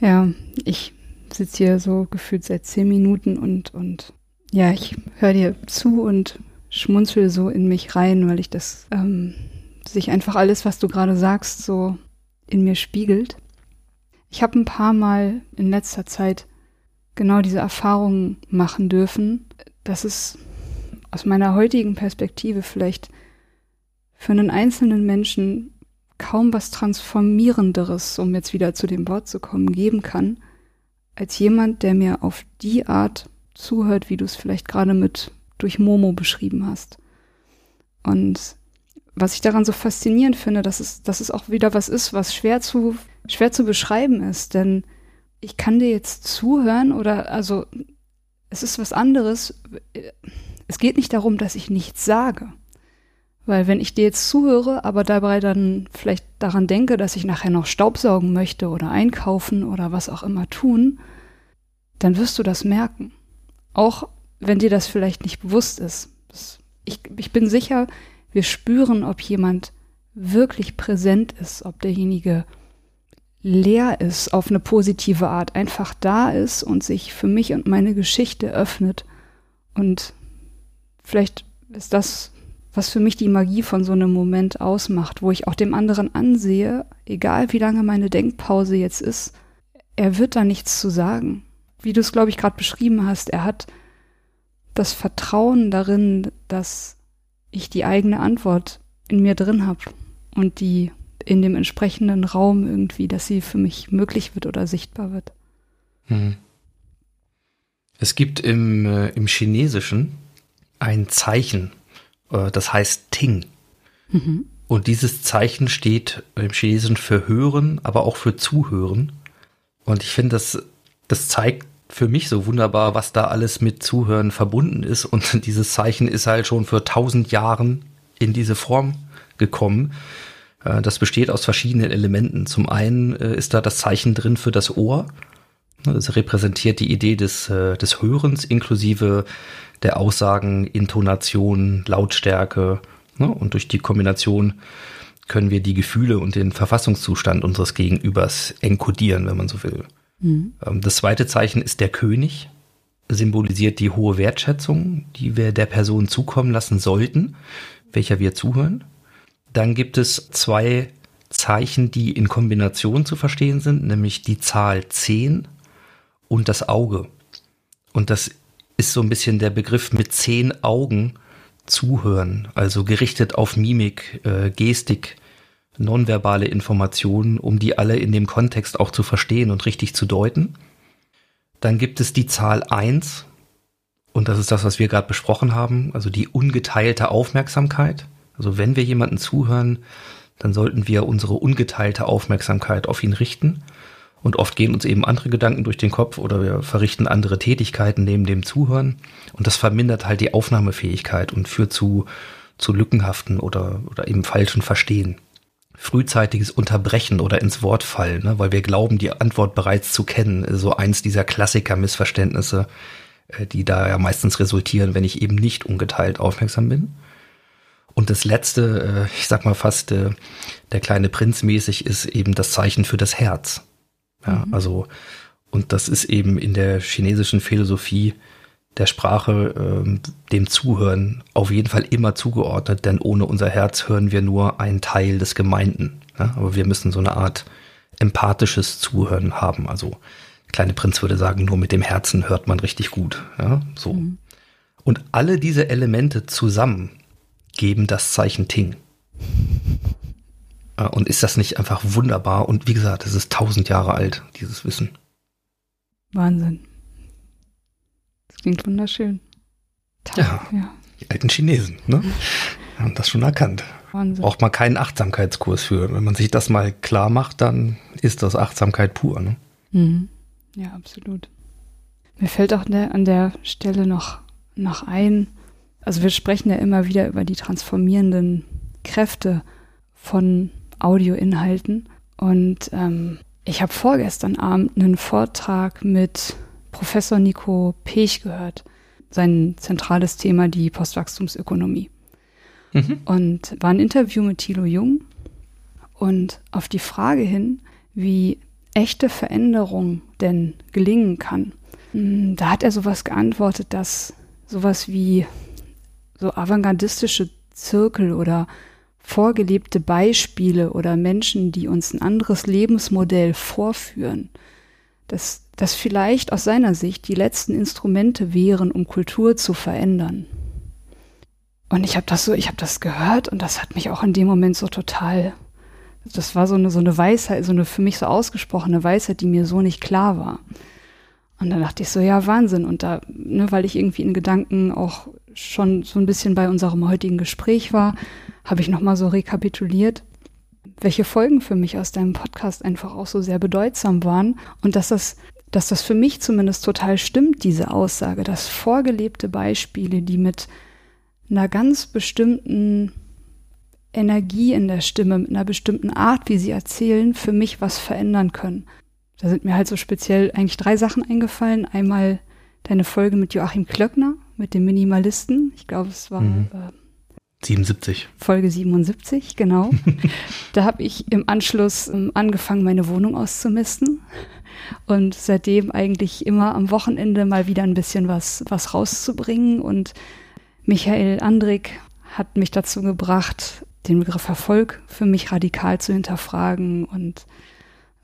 S2: Ja, ich sitze hier so gefühlt seit zehn Minuten und, und ja, ich höre dir zu und schmunzel so in mich rein, weil ich das ähm, sich einfach alles, was du gerade sagst, so in mir spiegelt. Ich habe ein paar Mal in letzter Zeit genau diese Erfahrungen machen dürfen, dass es aus meiner heutigen Perspektive vielleicht für einen einzelnen Menschen kaum was Transformierenderes, um jetzt wieder zu dem Wort zu kommen, geben kann, als jemand, der mir auf die Art zuhört, wie du es vielleicht gerade mit durch Momo beschrieben hast. Und was ich daran so faszinierend finde, dass es, dass es auch wieder was ist, was schwer zu, schwer zu beschreiben ist. Denn ich kann dir jetzt zuhören oder also es ist was anderes. Es geht nicht darum, dass ich nichts sage. Weil wenn ich dir jetzt zuhöre, aber dabei dann vielleicht daran denke, dass ich nachher noch Staubsaugen möchte oder einkaufen oder was auch immer tun, dann wirst du das merken. Auch wenn dir das vielleicht nicht bewusst ist. Ich, ich bin sicher, wir spüren, ob jemand wirklich präsent ist, ob derjenige leer ist auf eine positive Art, einfach da ist und sich für mich und meine Geschichte öffnet. Und vielleicht ist das was für mich die Magie von so einem Moment ausmacht, wo ich auch dem anderen ansehe, egal wie lange meine Denkpause jetzt ist, er wird da nichts zu sagen. Wie du es, glaube ich, gerade beschrieben hast, er hat das Vertrauen darin, dass ich die eigene Antwort in mir drin habe und die in dem entsprechenden Raum irgendwie, dass sie für mich möglich wird oder sichtbar wird.
S1: Mhm. Es gibt im, äh, im Chinesischen ein Zeichen, das heißt Ting. Mhm. Und dieses Zeichen steht im Chinesischen für Hören, aber auch für Zuhören. Und ich finde, das, das zeigt für mich so wunderbar, was da alles mit Zuhören verbunden ist. Und <laughs> dieses Zeichen ist halt schon für tausend Jahren in diese Form gekommen. Äh, das besteht aus verschiedenen Elementen. Zum einen äh, ist da das Zeichen drin für das Ohr. Das repräsentiert die Idee des, äh, des Hörens inklusive der Aussagen, Intonation, Lautstärke. Ne? Und durch die Kombination können wir die Gefühle und den Verfassungszustand unseres Gegenübers enkodieren, wenn man so will. Mhm. Das zweite Zeichen ist der König, symbolisiert die hohe Wertschätzung, die wir der Person zukommen lassen sollten, welcher wir zuhören. Dann gibt es zwei Zeichen, die in Kombination zu verstehen sind, nämlich die Zahl 10 und das Auge. Und das ist so ein bisschen der Begriff mit zehn Augen zuhören, also gerichtet auf Mimik, äh, Gestik, nonverbale Informationen, um die alle in dem Kontext auch zu verstehen und richtig zu deuten. Dann gibt es die Zahl 1 und das ist das, was wir gerade besprochen haben, also die ungeteilte Aufmerksamkeit. Also wenn wir jemanden zuhören, dann sollten wir unsere ungeteilte Aufmerksamkeit auf ihn richten. Und oft gehen uns eben andere Gedanken durch den Kopf oder wir verrichten andere Tätigkeiten neben dem Zuhören. Und das vermindert halt die Aufnahmefähigkeit und führt zu, zu lückenhaften oder, oder eben falschen Verstehen frühzeitiges Unterbrechen oder ins Wort fallen, ne? weil wir glauben, die Antwort bereits zu kennen. So eins dieser Klassiker-Missverständnisse, äh, die da ja meistens resultieren, wenn ich eben nicht ungeteilt aufmerksam bin. Und das letzte, äh, ich sag mal fast äh, der kleine Prinz mäßig, ist eben das Zeichen für das Herz. Ja, mhm. also, und das ist eben in der chinesischen Philosophie der Sprache, ähm, dem Zuhören auf jeden Fall immer zugeordnet, denn ohne unser Herz hören wir nur einen Teil des Gemeinten. Ja? Aber wir müssen so eine Art empathisches Zuhören haben. Also kleine Prinz würde sagen, nur mit dem Herzen hört man richtig gut. Ja? So. Mhm. Und alle diese Elemente zusammen geben das Zeichen Ting. Und ist das nicht einfach wunderbar? Und wie gesagt, es ist tausend Jahre alt, dieses Wissen.
S2: Wahnsinn. Klingt wunderschön.
S1: Tag, ja, ja, die alten Chinesen, ne? Haben das schon erkannt. Wahnsinn. Braucht man keinen Achtsamkeitskurs für. Wenn man sich das mal klar macht, dann ist das Achtsamkeit pur, ne?
S2: Mhm. Ja, absolut. Mir fällt auch an der Stelle noch, noch ein, also wir sprechen ja immer wieder über die transformierenden Kräfte von Audioinhalten. Und ähm, ich habe vorgestern Abend einen Vortrag mit Professor Nico Pech gehört. Sein zentrales Thema die Postwachstumsökonomie. Mhm. Und war ein Interview mit Thilo Jung. Und auf die Frage hin, wie echte Veränderung denn gelingen kann, hm, da hat er sowas geantwortet, dass sowas wie so avantgardistische Zirkel oder vorgelebte Beispiele oder Menschen, die uns ein anderes Lebensmodell vorführen, dass das vielleicht aus seiner Sicht die letzten Instrumente wären, um Kultur zu verändern. Und ich habe das so, ich habe das gehört und das hat mich auch in dem Moment so total, das war so eine, so eine Weisheit, so eine für mich so ausgesprochene Weisheit, die mir so nicht klar war. Und dann dachte ich so, ja, Wahnsinn. Und da, ne, weil ich irgendwie in Gedanken auch schon so ein bisschen bei unserem heutigen Gespräch war, habe ich nochmal so rekapituliert, welche Folgen für mich aus deinem Podcast einfach auch so sehr bedeutsam waren und dass das dass das für mich zumindest total stimmt, diese Aussage, dass vorgelebte Beispiele, die mit einer ganz bestimmten Energie in der Stimme, mit einer bestimmten Art, wie sie erzählen, für mich was verändern können. Da sind mir halt so speziell eigentlich drei Sachen eingefallen. Einmal deine Folge mit Joachim Klöckner, mit dem Minimalisten. Ich glaube, es war mhm.
S1: äh, 77.
S2: Folge 77, genau. <laughs> da habe ich im Anschluss ähm, angefangen, meine Wohnung auszumisten und seitdem eigentlich immer am Wochenende mal wieder ein bisschen was, was rauszubringen. Und Michael Andrik hat mich dazu gebracht, den Begriff Erfolg für mich radikal zu hinterfragen und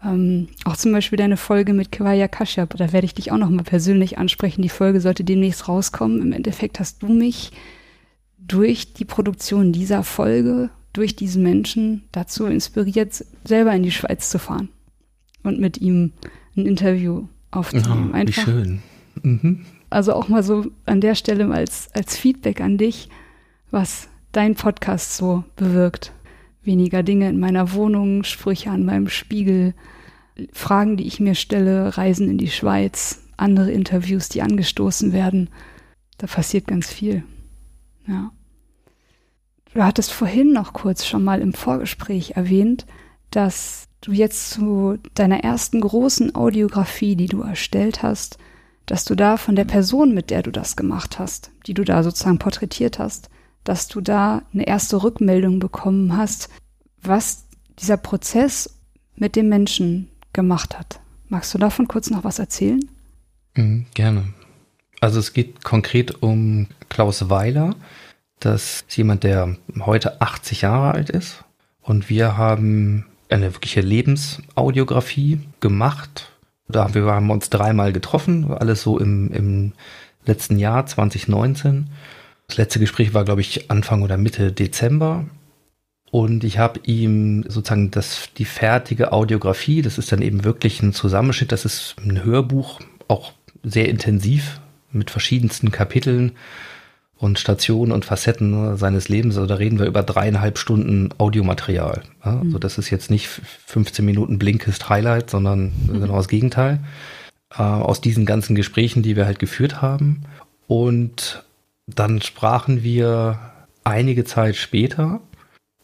S2: ähm, auch zum Beispiel deine Folge mit Kiwaya Kashyap, da werde ich dich auch nochmal persönlich ansprechen. Die Folge sollte demnächst rauskommen. Im Endeffekt hast du mich durch die Produktion dieser Folge, durch diesen Menschen dazu inspiriert, selber in die Schweiz zu fahren und mit ihm ein Interview aufzunehmen.
S1: Oh, wie schön. Mhm.
S2: Also auch mal so an der Stelle als, als Feedback an dich, was dein Podcast so bewirkt. Weniger Dinge in meiner Wohnung, Sprüche an meinem Spiegel, Fragen, die ich mir stelle, Reisen in die Schweiz, andere Interviews, die angestoßen werden. Da passiert ganz viel. Ja. Du hattest vorhin noch kurz schon mal im Vorgespräch erwähnt, dass du jetzt zu deiner ersten großen Audiografie, die du erstellt hast, dass du da von der Person, mit der du das gemacht hast, die du da sozusagen porträtiert hast, dass du da eine erste Rückmeldung bekommen hast, was dieser Prozess mit dem Menschen gemacht hat. Magst du davon kurz noch was erzählen?
S1: Mhm, gerne. Also es geht konkret um Klaus Weiler. Das ist jemand, der heute 80 Jahre alt ist. Und wir haben eine wirkliche Lebensaudiografie gemacht. Da haben wir uns dreimal getroffen, alles so im, im letzten Jahr 2019. Das letzte Gespräch war, glaube ich, Anfang oder Mitte Dezember. Und ich habe ihm sozusagen das, die fertige Audiografie, das ist dann eben wirklich ein Zusammenschnitt, das ist ein Hörbuch, auch sehr intensiv mit verschiedensten Kapiteln und Stationen und Facetten seines Lebens. Also da reden wir über dreieinhalb Stunden Audiomaterial. Ja, also mhm. das ist jetzt nicht 15 Minuten Blinkist Highlight, sondern mhm. genau das Gegenteil. Äh, aus diesen ganzen Gesprächen, die wir halt geführt haben. Und dann sprachen wir einige Zeit später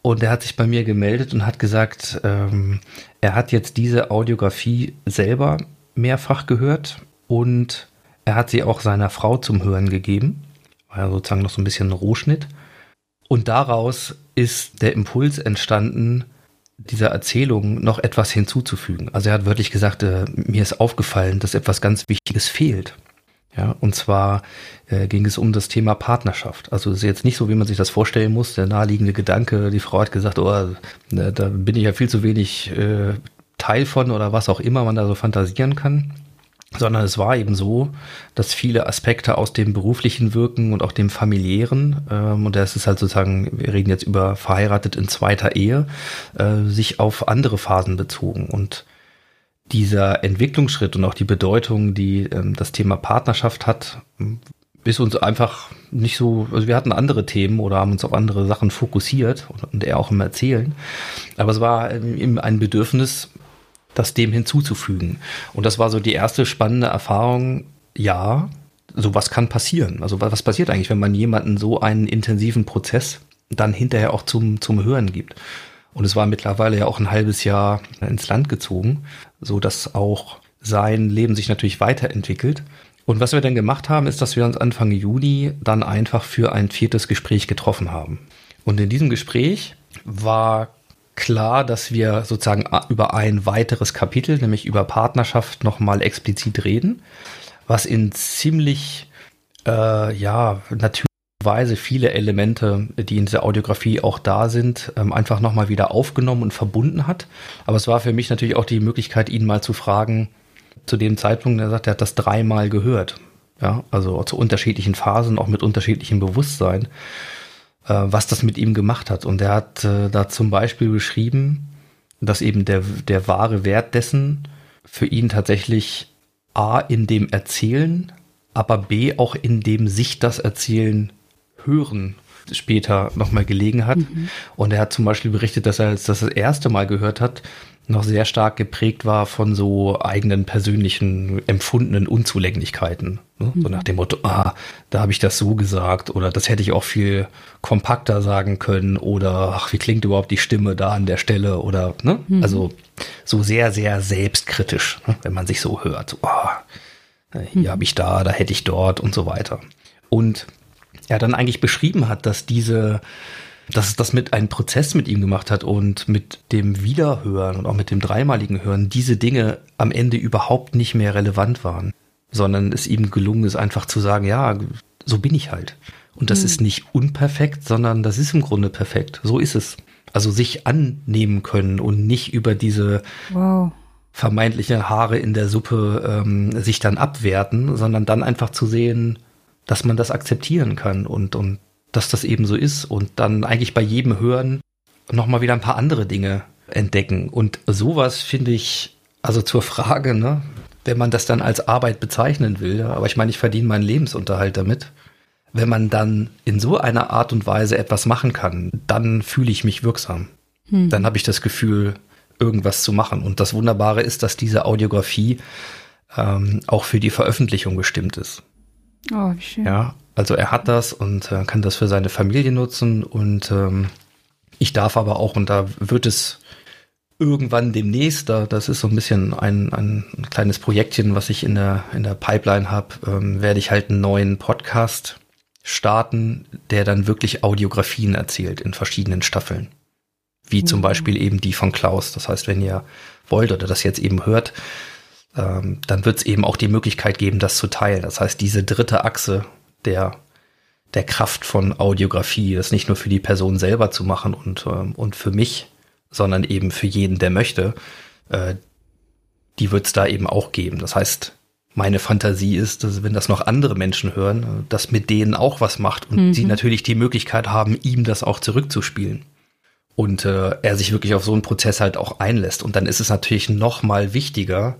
S1: und er hat sich bei mir gemeldet und hat gesagt, ähm, er hat jetzt diese Audiografie selber mehrfach gehört und er hat sie auch seiner Frau zum Hören gegeben war sozusagen noch so ein bisschen Rohschnitt. Und daraus ist der Impuls entstanden, dieser Erzählung noch etwas hinzuzufügen. Also er hat wörtlich gesagt, äh, mir ist aufgefallen, dass etwas ganz Wichtiges fehlt. Ja, und zwar äh, ging es um das Thema Partnerschaft. Also es ist jetzt nicht so, wie man sich das vorstellen muss, der naheliegende Gedanke, die Frau hat gesagt, oh, ne, da bin ich ja viel zu wenig äh, Teil von oder was auch immer man da so fantasieren kann sondern es war eben so, dass viele Aspekte aus dem beruflichen Wirken und auch dem familiären, ähm, und das ist halt sozusagen, wir reden jetzt über verheiratet in zweiter Ehe, äh, sich auf andere Phasen bezogen. Und dieser Entwicklungsschritt und auch die Bedeutung, die ähm, das Thema Partnerschaft hat, ist uns einfach nicht so, also wir hatten andere Themen oder haben uns auf andere Sachen fokussiert und, und er auch im Erzählen. Aber es war eben ein Bedürfnis, das dem hinzuzufügen. Und das war so die erste spannende Erfahrung, ja, sowas kann passieren. Also was passiert eigentlich, wenn man jemanden so einen intensiven Prozess dann hinterher auch zum, zum Hören gibt? Und es war mittlerweile ja auch ein halbes Jahr ins Land gezogen, so dass auch sein Leben sich natürlich weiterentwickelt. Und was wir dann gemacht haben, ist, dass wir uns Anfang Juni dann einfach für ein viertes Gespräch getroffen haben. Und in diesem Gespräch war klar, dass wir sozusagen über ein weiteres Kapitel, nämlich über Partnerschaft, nochmal explizit reden, was in ziemlich, äh, ja, natürlich Weise viele Elemente, die in dieser Audiografie auch da sind, ähm, einfach nochmal wieder aufgenommen und verbunden hat. Aber es war für mich natürlich auch die Möglichkeit, ihn mal zu fragen, zu dem Zeitpunkt, er sagt, er hat das dreimal gehört. Ja, also zu unterschiedlichen Phasen, auch mit unterschiedlichem Bewusstsein. Äh, was das mit ihm gemacht hat. Und er hat äh, da zum Beispiel beschrieben, dass eben der, der wahre Wert dessen für ihn tatsächlich A in dem Erzählen, aber B auch in dem sich das Erzählen hören später nochmal gelegen hat. Mhm. Und er hat zum Beispiel berichtet, dass er als das, das erste Mal gehört hat, noch sehr stark geprägt war von so eigenen persönlichen empfundenen Unzulänglichkeiten. Ne? Mhm. So nach dem Motto, ah, da habe ich das so gesagt oder das hätte ich auch viel kompakter sagen können oder ach, wie klingt überhaupt die Stimme da an der Stelle oder, ne? Mhm. Also so sehr, sehr selbstkritisch, ne? wenn man sich so hört. So, ah, hier mhm. habe ich da, da hätte ich dort und so weiter. Und er dann eigentlich beschrieben hat, dass diese dass es das mit einem Prozess mit ihm gemacht hat und mit dem Wiederhören und auch mit dem dreimaligen Hören diese Dinge am Ende überhaupt nicht mehr relevant waren, sondern es ihm gelungen ist, einfach zu sagen, ja, so bin ich halt. Und das hm. ist nicht unperfekt, sondern das ist im Grunde perfekt. So ist es. Also sich annehmen können und nicht über diese wow. vermeintliche Haare in der Suppe ähm, sich dann abwerten, sondern dann einfach zu sehen, dass man das akzeptieren kann und, und dass das eben so ist und dann eigentlich bei jedem Hören nochmal wieder ein paar andere Dinge entdecken. Und sowas finde ich, also zur Frage, ne, wenn man das dann als Arbeit bezeichnen will, aber ich meine, ich verdiene meinen Lebensunterhalt damit. Wenn man dann in so einer Art und Weise etwas machen kann, dann fühle ich mich wirksam. Hm. Dann habe ich das Gefühl, irgendwas zu machen. Und das Wunderbare ist, dass diese Audiografie ähm, auch für die Veröffentlichung bestimmt ist. Oh, wie schön. Ja, also er hat das und äh, kann das für seine Familie nutzen und ähm, ich darf aber auch, und da wird es irgendwann demnächst, da, das ist so ein bisschen ein, ein kleines Projektchen, was ich in der, in der Pipeline habe, ähm, werde ich halt einen neuen Podcast starten, der dann wirklich Audiografien erzählt in verschiedenen Staffeln. Wie mhm. zum Beispiel eben die von Klaus. Das heißt, wenn ihr wollt oder das jetzt eben hört, ähm, dann wird es eben auch die Möglichkeit geben, das zu teilen. Das heißt, diese dritte Achse der, der Kraft von Audiografie, das nicht nur für die Person selber zu machen und, ähm, und für mich, sondern eben für jeden, der möchte, äh, die wird es da eben auch geben. Das heißt, meine Fantasie ist, dass wenn das noch andere Menschen hören, äh, dass mit denen auch was macht und mhm. sie natürlich die Möglichkeit haben, ihm das auch zurückzuspielen. Und äh, er sich wirklich auf so einen Prozess halt auch einlässt. Und dann ist es natürlich noch mal wichtiger,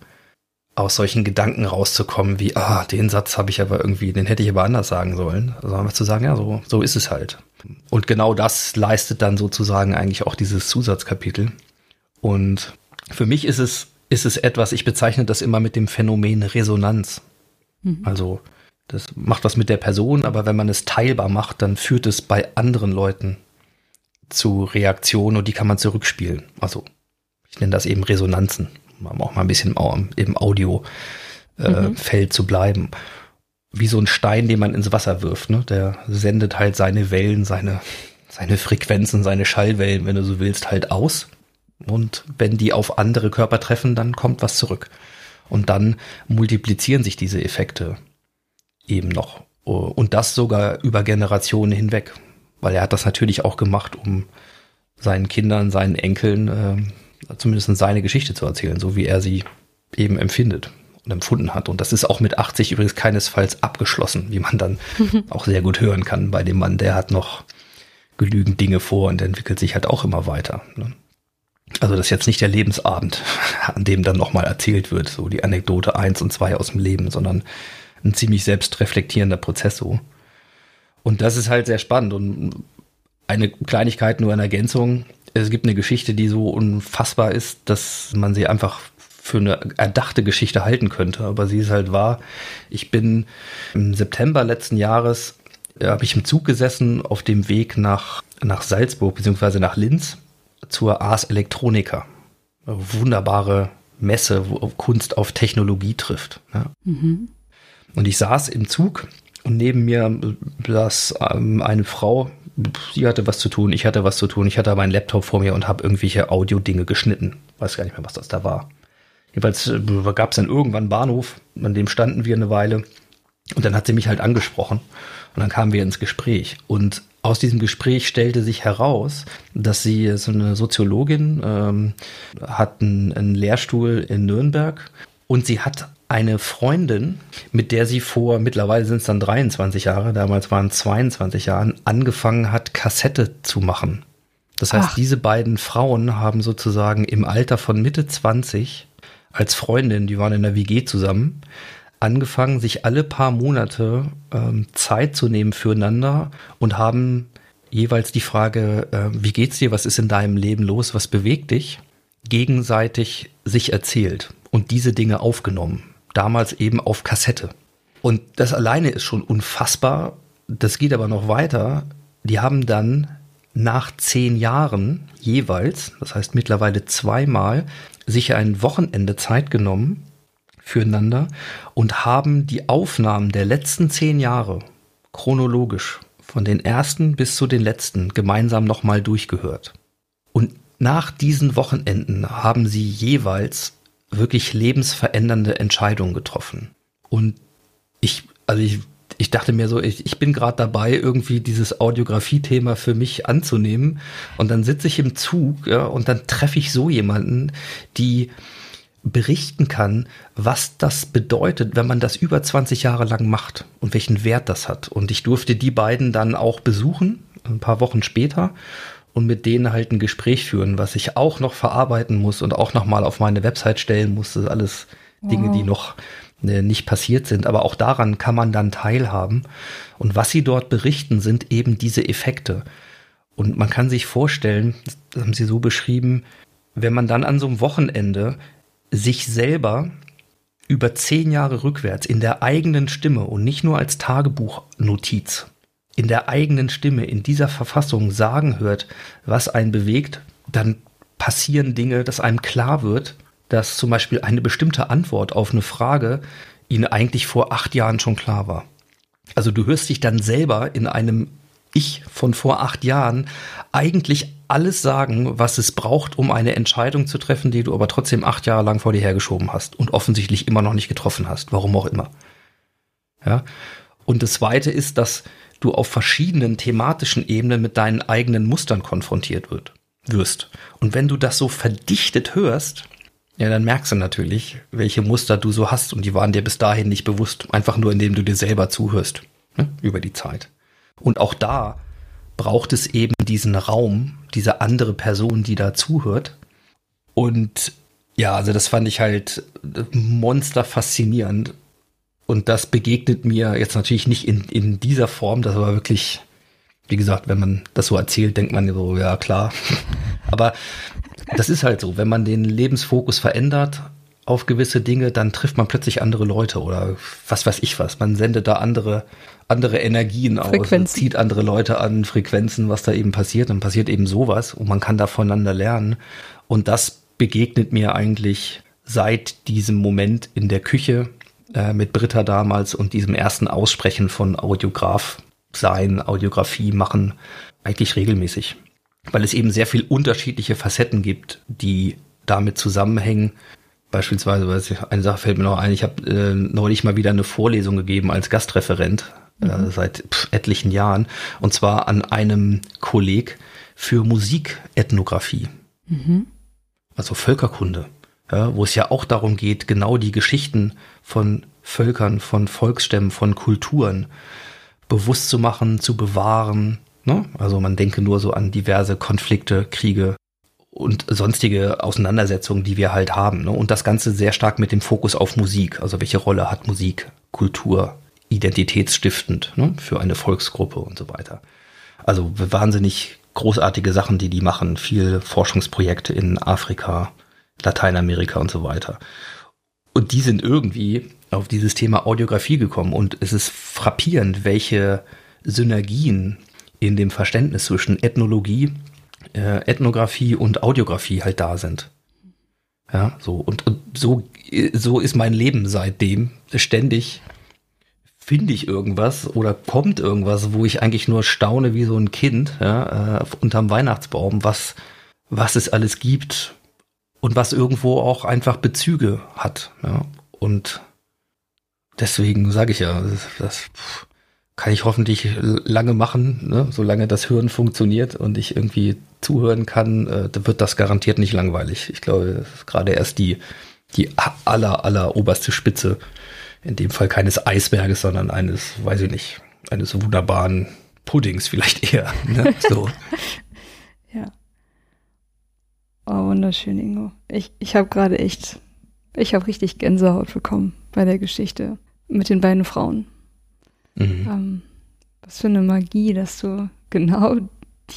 S1: aus solchen Gedanken rauszukommen, wie, ah, den Satz habe ich aber irgendwie, den hätte ich aber anders sagen sollen. Also zu sagen, ja, so, so ist es halt. Und genau das leistet dann sozusagen eigentlich auch dieses Zusatzkapitel. Und für mich ist es, ist es etwas, ich bezeichne das immer mit dem Phänomen Resonanz. Mhm. Also, das macht was mit der Person, aber wenn man es teilbar macht, dann führt es bei anderen Leuten zu Reaktionen und die kann man zurückspielen. Also, ich nenne das eben Resonanzen auch mal ein bisschen im Audiofeld äh, mhm. zu bleiben. Wie so ein Stein, den man ins Wasser wirft. Ne? Der sendet halt seine Wellen, seine, seine Frequenzen, seine Schallwellen, wenn du so willst, halt aus. Und wenn die auf andere Körper treffen, dann kommt was zurück. Und dann multiplizieren sich diese Effekte eben noch. Und das sogar über Generationen hinweg. Weil er hat das natürlich auch gemacht, um seinen Kindern, seinen Enkeln äh, zumindest seine Geschichte zu erzählen, so wie er sie eben empfindet und empfunden hat. Und das ist auch mit 80 übrigens keinesfalls abgeschlossen, wie man dann <laughs> auch sehr gut hören kann bei dem Mann. Der hat noch genügend Dinge vor und entwickelt sich halt auch immer weiter. Ne? Also das ist jetzt nicht der Lebensabend, <laughs> an dem dann nochmal erzählt wird, so die Anekdote eins und zwei aus dem Leben, sondern ein ziemlich selbstreflektierender Prozess so. Und das ist halt sehr spannend und eine Kleinigkeit nur in Ergänzung es gibt eine Geschichte, die so unfassbar ist, dass man sie einfach für eine erdachte Geschichte halten könnte. Aber sie ist halt wahr. Ich bin im September letzten Jahres, äh, habe ich im Zug gesessen auf dem Weg nach, nach Salzburg beziehungsweise nach Linz zur Ars Electronica. Eine wunderbare Messe, wo Kunst auf Technologie trifft. Ja. Mhm. Und ich saß im Zug und neben mir saß ähm, eine Frau, sie hatte was zu tun, ich hatte was zu tun, ich hatte aber einen Laptop vor mir und habe irgendwelche Audio-Dinge geschnitten. Weiß gar nicht mehr, was das da war. Jedenfalls äh, gab es dann irgendwann einen Bahnhof, an dem standen wir eine Weile. Und dann hat sie mich halt angesprochen. Und dann kamen wir ins Gespräch. Und aus diesem Gespräch stellte sich heraus, dass sie so eine Soziologin ähm, hat einen, einen Lehrstuhl in Nürnberg und sie hat eine Freundin, mit der sie vor, mittlerweile sind es dann 23 Jahre, damals waren es 22 Jahren, angefangen hat, Kassette zu machen. Das heißt, Ach. diese beiden Frauen haben sozusagen im Alter von Mitte 20 als Freundin, die waren in der WG zusammen, angefangen, sich alle paar Monate ähm, Zeit zu nehmen füreinander und haben jeweils die Frage, äh, wie geht's dir, was ist in deinem Leben los, was bewegt dich, gegenseitig sich erzählt und diese Dinge aufgenommen damals eben auf Kassette. Und das alleine ist schon unfassbar. Das geht aber noch weiter. Die haben dann nach zehn Jahren jeweils, das heißt mittlerweile zweimal, sich ein Wochenende Zeit genommen füreinander und haben die Aufnahmen der letzten zehn Jahre chronologisch von den ersten bis zu den letzten gemeinsam nochmal durchgehört. Und nach diesen Wochenenden haben sie jeweils wirklich lebensverändernde Entscheidungen getroffen. Und ich, also ich, ich dachte mir so, ich, ich bin gerade dabei, irgendwie dieses Audiografie-Thema für mich anzunehmen. Und dann sitze ich im Zug, ja, und dann treffe ich so jemanden, die berichten kann, was das bedeutet, wenn man das über 20 Jahre lang macht und welchen Wert das hat. Und ich durfte die beiden dann auch besuchen, ein paar Wochen später und mit denen halt ein Gespräch führen, was ich auch noch verarbeiten muss und auch noch mal auf meine Website stellen muss. Das ist alles wow. Dinge, die noch äh, nicht passiert sind. Aber auch daran kann man dann teilhaben. Und was sie dort berichten, sind eben diese Effekte. Und man kann sich vorstellen, das haben sie so beschrieben, wenn man dann an so einem Wochenende sich selber über zehn Jahre rückwärts in der eigenen Stimme und nicht nur als Tagebuchnotiz, in der eigenen Stimme, in dieser Verfassung sagen hört, was einen bewegt, dann passieren Dinge, dass einem klar wird, dass zum Beispiel eine bestimmte Antwort auf eine Frage Ihnen eigentlich vor acht Jahren schon klar war. Also du hörst dich dann selber in einem Ich von vor acht Jahren eigentlich alles sagen, was es braucht, um eine Entscheidung zu treffen, die du aber trotzdem acht Jahre lang vor dir hergeschoben hast und offensichtlich immer noch nicht getroffen hast, warum auch immer. Ja. Und das zweite ist, dass du auf verschiedenen thematischen Ebenen mit deinen eigenen Mustern konfrontiert wird, wirst. Und wenn du das so verdichtet hörst, ja, dann merkst du natürlich, welche Muster du so hast und die waren dir bis dahin nicht bewusst, einfach nur indem du dir selber zuhörst ne, über die Zeit. Und auch da braucht es eben diesen Raum, diese andere Person, die da zuhört. Und ja, also das fand ich halt monster faszinierend. Und das begegnet mir jetzt natürlich nicht in, in dieser Form, das war wirklich, wie gesagt, wenn man das so erzählt, denkt man so, ja klar. <laughs> Aber das ist halt so, wenn man den Lebensfokus verändert auf gewisse Dinge, dann trifft man plötzlich andere Leute oder was weiß ich was. Man sendet da andere, andere Energien aus, zieht andere Leute an, Frequenzen, was da eben passiert. Dann passiert eben sowas und man kann da voneinander lernen. Und das begegnet mir eigentlich seit diesem Moment in der Küche äh, mit Britta damals und diesem ersten Aussprechen von Audiograf sein, Audiografie machen, eigentlich regelmäßig weil es eben sehr viel unterschiedliche Facetten gibt, die damit zusammenhängen. Beispielsweise, eine Sache fällt mir noch ein, ich habe äh, neulich mal wieder eine Vorlesung gegeben als Gastreferent äh, mhm. äh, seit pff, etlichen Jahren und zwar an einem Kolleg für Musikethnographie, mhm. also Völkerkunde, ja, wo es ja auch darum geht, genau die Geschichten von Völkern, von Volksstämmen, von Kulturen bewusst zu machen, zu bewahren, Ne? Also man denke nur so an diverse Konflikte, Kriege und sonstige Auseinandersetzungen, die wir halt haben. Ne? Und das Ganze sehr stark mit dem Fokus auf Musik. Also welche Rolle hat Musik, Kultur, identitätsstiftend ne? für eine Volksgruppe und so weiter. Also wahnsinnig großartige Sachen, die die machen. Viele Forschungsprojekte in Afrika, Lateinamerika und so weiter. Und die sind irgendwie auf dieses Thema Audiografie gekommen. Und es ist frappierend, welche Synergien in dem Verständnis zwischen Ethnologie, äh, Ethnographie und Audiografie halt da sind. Ja, so und, und so so ist mein Leben seitdem ständig finde ich irgendwas oder kommt irgendwas, wo ich eigentlich nur staune wie so ein Kind ja, äh, unterm Weihnachtsbaum, was was es alles gibt und was irgendwo auch einfach Bezüge hat. Ja. Und deswegen sage ich ja, das, das kann ich hoffentlich lange machen, ne? solange das Hören funktioniert und ich irgendwie zuhören kann, äh, wird das garantiert nicht langweilig. Ich glaube, gerade erst die, die aller, aller oberste Spitze, in dem Fall keines Eisberges, sondern eines, weiß ich nicht, eines wunderbaren Puddings vielleicht eher. Ne? So. <laughs>
S2: Oh, wunderschön, Ingo. Ich, ich habe gerade echt, ich habe richtig Gänsehaut bekommen bei der Geschichte mit den beiden Frauen. Mhm. Ähm, was für eine Magie, dass du genau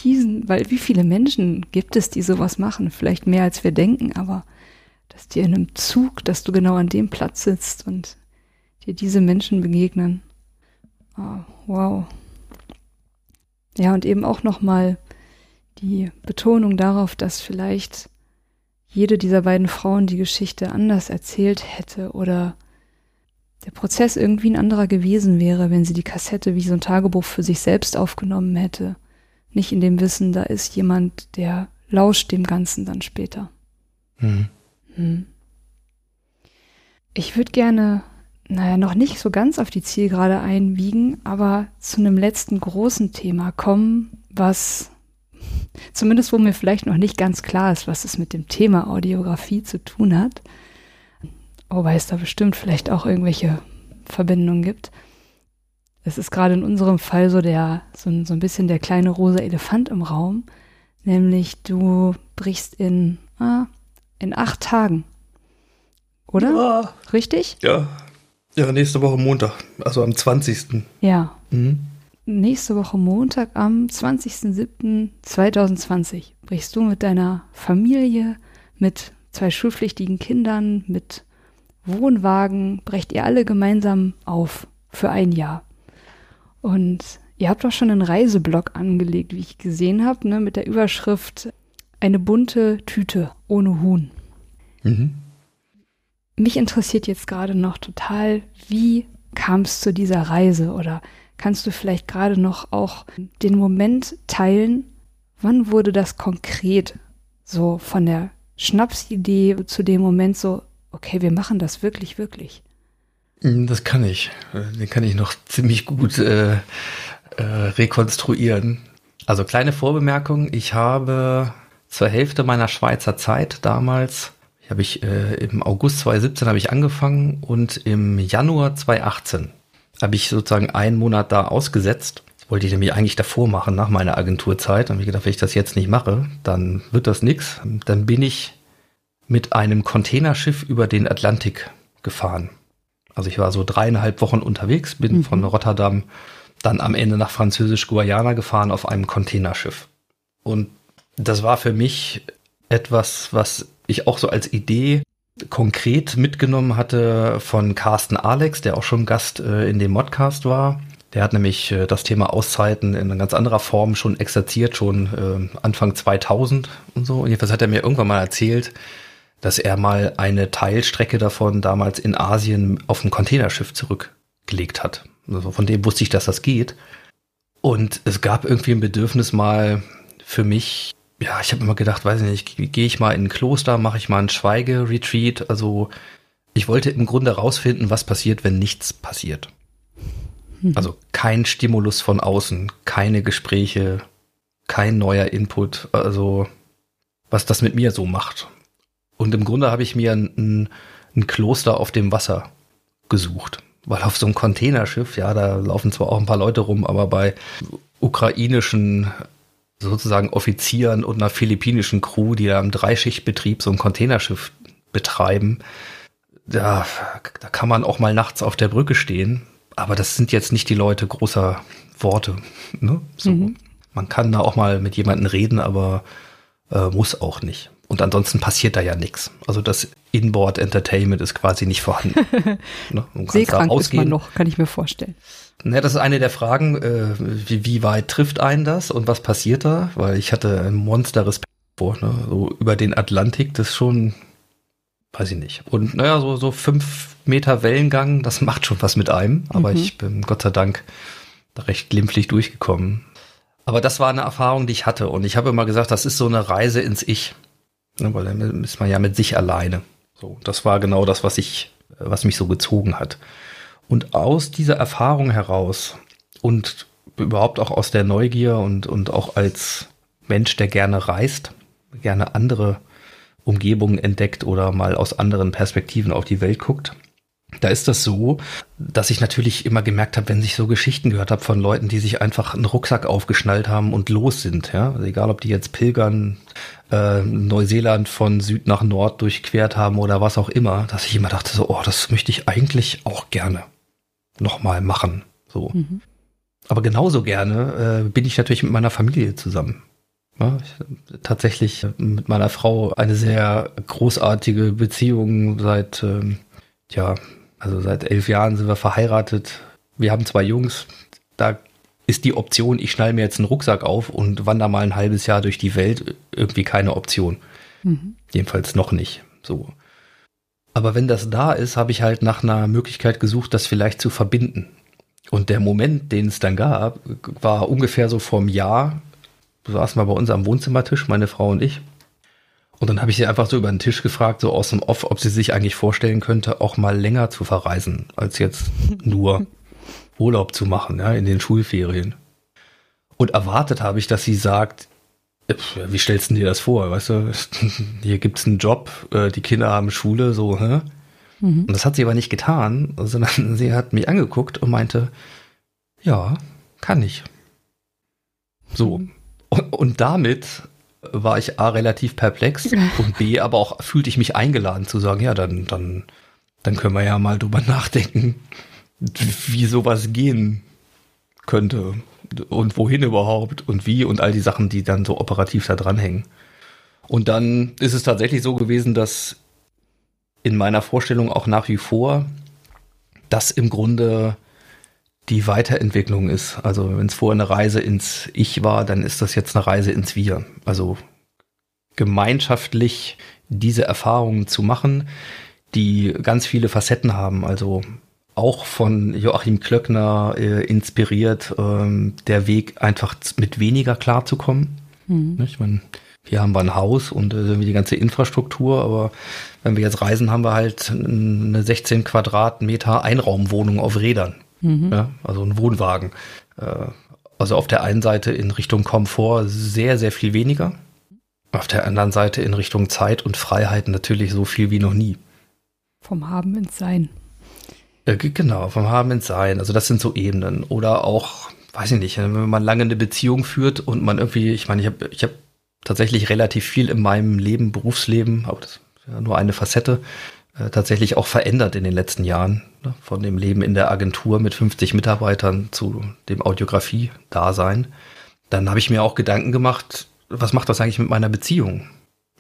S2: diesen, weil wie viele Menschen gibt es, die sowas machen? Vielleicht mehr als wir denken, aber dass dir in einem Zug, dass du genau an dem Platz sitzt und dir diese Menschen begegnen. Oh, wow. Ja, und eben auch nochmal die Betonung darauf, dass vielleicht jede dieser beiden Frauen die Geschichte anders erzählt hätte oder der Prozess irgendwie ein anderer gewesen wäre, wenn sie die Kassette wie so ein Tagebuch für sich selbst aufgenommen hätte. Nicht in dem Wissen, da ist jemand, der lauscht dem Ganzen dann später. Mhm. Hm. Ich würde gerne, naja, noch nicht so ganz auf die Zielgerade einbiegen, aber zu einem letzten großen Thema kommen, was zumindest wo mir vielleicht noch nicht ganz klar ist, was es mit dem Thema Audiografie zu tun hat. Wobei es da bestimmt vielleicht auch irgendwelche Verbindungen gibt. Es ist gerade in unserem Fall so der, so, so ein bisschen der kleine rosa Elefant im Raum. Nämlich du brichst in, ah, in acht Tagen oder?
S1: Ja.
S2: Richtig?
S1: Ja. Ja, nächste Woche Montag, also am 20.
S2: Ja.
S1: Mhm.
S2: Nächste Woche Montag am 20.07.2020 brichst du mit deiner Familie, mit zwei schulpflichtigen Kindern, mit Wohnwagen, brecht ihr alle gemeinsam auf für ein Jahr. Und ihr habt auch schon einen Reiseblock angelegt, wie ich gesehen habe, ne, mit der Überschrift Eine bunte Tüte ohne Huhn.
S1: Mhm.
S2: Mich interessiert jetzt gerade noch total, wie kam es zu dieser Reise oder kannst du vielleicht gerade noch auch den Moment teilen, wann wurde das konkret so von der Schnapsidee zu dem Moment so, okay, wir machen das wirklich, wirklich?
S1: Mhm, Das kann ich. Äh, Den kann ich noch ziemlich gut äh, äh, rekonstruieren. Also kleine Vorbemerkung. Ich habe zur Hälfte meiner Schweizer Zeit damals, habe ich äh, im August 2017 habe ich angefangen und im Januar 2018 habe ich sozusagen einen Monat da ausgesetzt. Das wollte ich nämlich eigentlich davor machen, nach meiner Agenturzeit. Habe ich gedacht, wenn ich das jetzt nicht mache, dann wird das nix. Dann bin ich mit einem Containerschiff über den Atlantik gefahren. Also ich war so dreieinhalb Wochen unterwegs, bin
S2: Mhm.
S1: von Rotterdam dann am Ende nach Französisch-Guayana gefahren auf einem Containerschiff. Und das war für mich etwas, was ich auch so als Idee konkret mitgenommen hatte von Carsten Alex, der auch schon Gast äh, in dem Modcast war. Der hat nämlich äh, das Thema Auszeiten in ganz anderer Form schon exerziert, schon äh, Anfang 2000 und so. Und jedenfalls hat er mir irgendwann mal erzählt, dass er mal eine Teilstrecke davon damals in Asien auf ein Containerschiff zurückgelegt hat. Also von dem wusste ich, dass das geht. Und es gab irgendwie ein Bedürfnis mal für mich, ja, ich habe immer gedacht, weiß ich nicht, gehe ich mal in ein Kloster, mache ich mal einen Schweigeretreat. Also ich wollte im Grunde rausfinden, was passiert, wenn nichts passiert. Also kein Stimulus von außen, keine Gespräche, kein neuer Input, also was das mit mir so macht. Und im Grunde habe ich mir ein, ein Kloster auf dem Wasser gesucht. Weil auf so einem Containerschiff, ja, da laufen zwar auch ein paar Leute rum, aber bei ukrainischen sozusagen Offizieren und einer philippinischen Crew, die da im Dreischichtbetrieb so ein Containerschiff betreiben, da, da kann man auch mal nachts auf der Brücke stehen. Aber das sind jetzt nicht die Leute großer Worte. Ne? So.
S2: Mhm.
S1: Man kann da auch mal mit jemandem reden, aber äh, muss auch nicht. Und ansonsten passiert da ja nichts. Also das Inboard Entertainment ist quasi nicht vorhanden. <laughs> ne?
S2: Seekrank ist man noch, kann ich mir vorstellen.
S1: Ne, das ist eine der Fragen, äh, wie, wie weit trifft einen das und was passiert da? Weil ich hatte ein Monster-Respekt vor, ne? so über den Atlantik, das ist schon, weiß ich nicht. Und naja, so, so fünf Meter Wellengang, das macht schon was mit einem, aber
S2: Mhm.
S1: ich bin Gott sei Dank da recht glimpflich durchgekommen. Aber das war eine Erfahrung, die ich hatte und ich habe immer gesagt, das ist so eine Reise ins Ich, ne? weil dann ist man ja mit sich alleine. So, das war genau das, was ich, was mich so gezogen hat. Und aus dieser Erfahrung heraus und überhaupt auch aus der Neugier und, und auch als Mensch, der gerne reist, gerne andere Umgebungen entdeckt oder mal aus anderen Perspektiven auf die Welt guckt, da ist das so, dass ich natürlich immer gemerkt habe, wenn ich so Geschichten gehört habe von Leuten, die sich einfach einen Rucksack aufgeschnallt haben und los sind, ja, also egal ob die jetzt pilgern, äh, Neuseeland von Süd nach Nord durchquert haben oder was auch immer, dass ich immer dachte so, oh, das möchte ich eigentlich auch gerne nochmal machen, so.
S2: Mhm.
S1: Aber genauso gerne äh, bin ich natürlich mit meiner Familie zusammen. Ja, ich, tatsächlich mit meiner Frau eine sehr großartige Beziehung seit, ähm, ja, also seit elf Jahren sind wir verheiratet. Wir haben zwei Jungs. Da ist die Option, ich schnall mir jetzt einen Rucksack auf und wandere mal ein halbes Jahr durch die Welt, irgendwie keine Option.
S2: Mhm.
S1: Jedenfalls noch nicht. So. Aber wenn das da ist, habe ich halt nach einer Möglichkeit gesucht, das vielleicht zu verbinden. Und der Moment, den es dann gab, war ungefähr so vor einem Jahr. Saßen wir bei uns am Wohnzimmertisch, meine Frau und ich. Und dann habe ich sie einfach so über den Tisch gefragt, so aus dem Off, ob sie sich eigentlich vorstellen könnte, auch mal länger zu verreisen, als jetzt nur <laughs> Urlaub zu machen, ja, in den Schulferien. Und erwartet habe ich, dass sie sagt, wie stellst du dir das vor? Weißt du, <laughs> hier gibt's einen Job, äh, die Kinder haben Schule, so, hä?
S2: Mhm.
S1: Und das hat sie aber nicht getan, sondern <laughs> sie hat mich angeguckt und meinte, ja, kann ich. So. Und, und damit war ich A relativ perplex <laughs> und B aber auch fühlte ich mich eingeladen zu sagen, ja, dann, dann, dann können wir ja mal drüber nachdenken, wie sowas gehen könnte und wohin überhaupt und wie und all die Sachen, die dann so operativ da dranhängen. Und dann ist es tatsächlich so gewesen, dass in meiner Vorstellung auch nach wie vor das im Grunde die Weiterentwicklung ist. Also wenn es vorher eine Reise ins Ich war, dann ist das jetzt eine Reise ins Wir. Also gemeinschaftlich diese Erfahrungen zu machen, die ganz viele Facetten haben. Also auch von Joachim Klöckner äh, inspiriert, ähm, der Weg einfach mit weniger klarzukommen. Mhm. Ich meine, hier haben wir ein Haus und äh, die ganze Infrastruktur, aber wenn wir jetzt reisen, haben wir halt eine 16 Quadratmeter Einraumwohnung auf Rädern. Mhm. Ja, also ein Wohnwagen. Äh, also auf der einen Seite in Richtung Komfort sehr, sehr viel weniger. Auf der anderen Seite in Richtung Zeit und Freiheit natürlich so viel wie noch nie.
S2: Vom Haben ins Sein.
S1: Äh, genau, vom Haben ins Sein. Also das sind so Ebenen. Oder auch, weiß ich nicht, wenn man lange eine Beziehung führt und man irgendwie, ich meine, ich habe ich hab tatsächlich relativ viel in meinem Leben, Berufsleben, aber das ist ja nur eine Facette, äh, tatsächlich auch verändert in den letzten Jahren. Ne? Von dem Leben in der Agentur mit 50 Mitarbeitern zu dem Audiografie-Dasein. Dann habe ich mir auch Gedanken gemacht, was macht das eigentlich mit meiner Beziehung?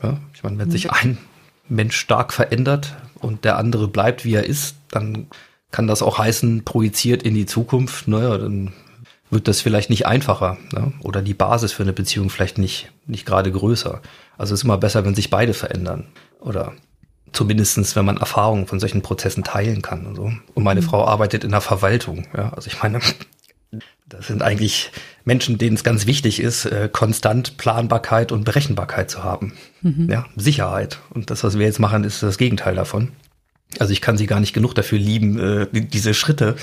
S1: Ja? Ich meine, wenn mhm. sich ein Mensch stark verändert und der andere bleibt, wie er ist, dann kann das auch heißen, projiziert in die Zukunft, naja, dann wird das vielleicht nicht einfacher ne? oder die Basis für eine Beziehung vielleicht nicht, nicht gerade größer. Also es ist immer besser, wenn sich beide verändern oder zumindestens, wenn man Erfahrungen von solchen Prozessen teilen kann und so. Und meine mhm. Frau arbeitet in der Verwaltung. Ja? Also ich meine, <laughs> das sind eigentlich Menschen, denen es ganz wichtig ist, äh, konstant Planbarkeit und Berechenbarkeit zu haben. Mhm. Ja, Sicherheit. Und das, was wir jetzt machen, ist das Gegenteil davon. Also ich kann sie gar nicht genug dafür lieben, äh, diese Schritte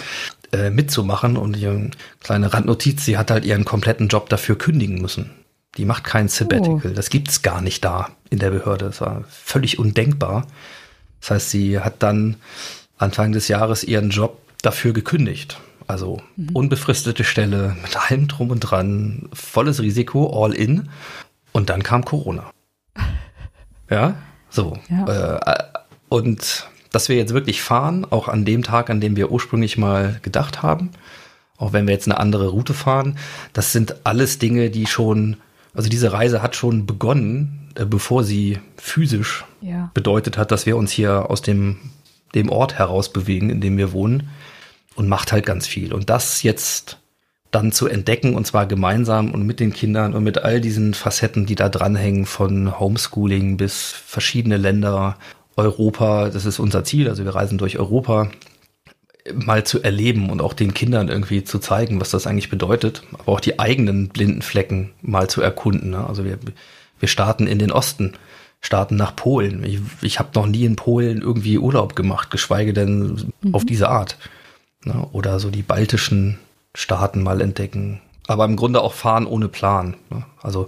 S1: äh, mitzumachen. Und die kleine Randnotiz, sie hat halt ihren kompletten Job dafür kündigen müssen. Die macht kein Sabbatical. Oh. Das gibt's gar nicht da in der Behörde. Das war völlig undenkbar. Das heißt, sie hat dann Anfang des Jahres ihren Job dafür gekündigt. Also mhm. unbefristete Stelle mit allem drum und dran, volles Risiko, all in. Und dann kam Corona. <laughs> Ja, so. Ja. Äh, und dass wir jetzt wirklich fahren, auch an dem Tag, an dem wir ursprünglich mal gedacht haben, auch wenn wir jetzt eine andere Route fahren, das sind alles Dinge, die schon, also diese Reise hat schon begonnen, äh, bevor sie physisch ja. bedeutet hat, dass wir uns hier aus dem, dem Ort heraus bewegen, in dem wir wohnen und macht halt ganz viel. Und das jetzt dann zu entdecken und zwar gemeinsam und mit den Kindern und mit all diesen Facetten, die da dranhängen, von Homeschooling bis verschiedene Länder Europa, das ist unser Ziel, also wir reisen durch Europa, mal zu erleben und auch den Kindern irgendwie zu zeigen, was das eigentlich bedeutet, aber auch die eigenen blinden Flecken mal zu erkunden. Ne? Also wir, wir starten in den Osten, starten nach Polen. Ich, ich habe noch nie in Polen irgendwie Urlaub gemacht, geschweige denn mhm. auf diese Art. Ne? Oder so die baltischen Staaten mal entdecken. Aber im Grunde auch fahren ohne Plan. Ne? Also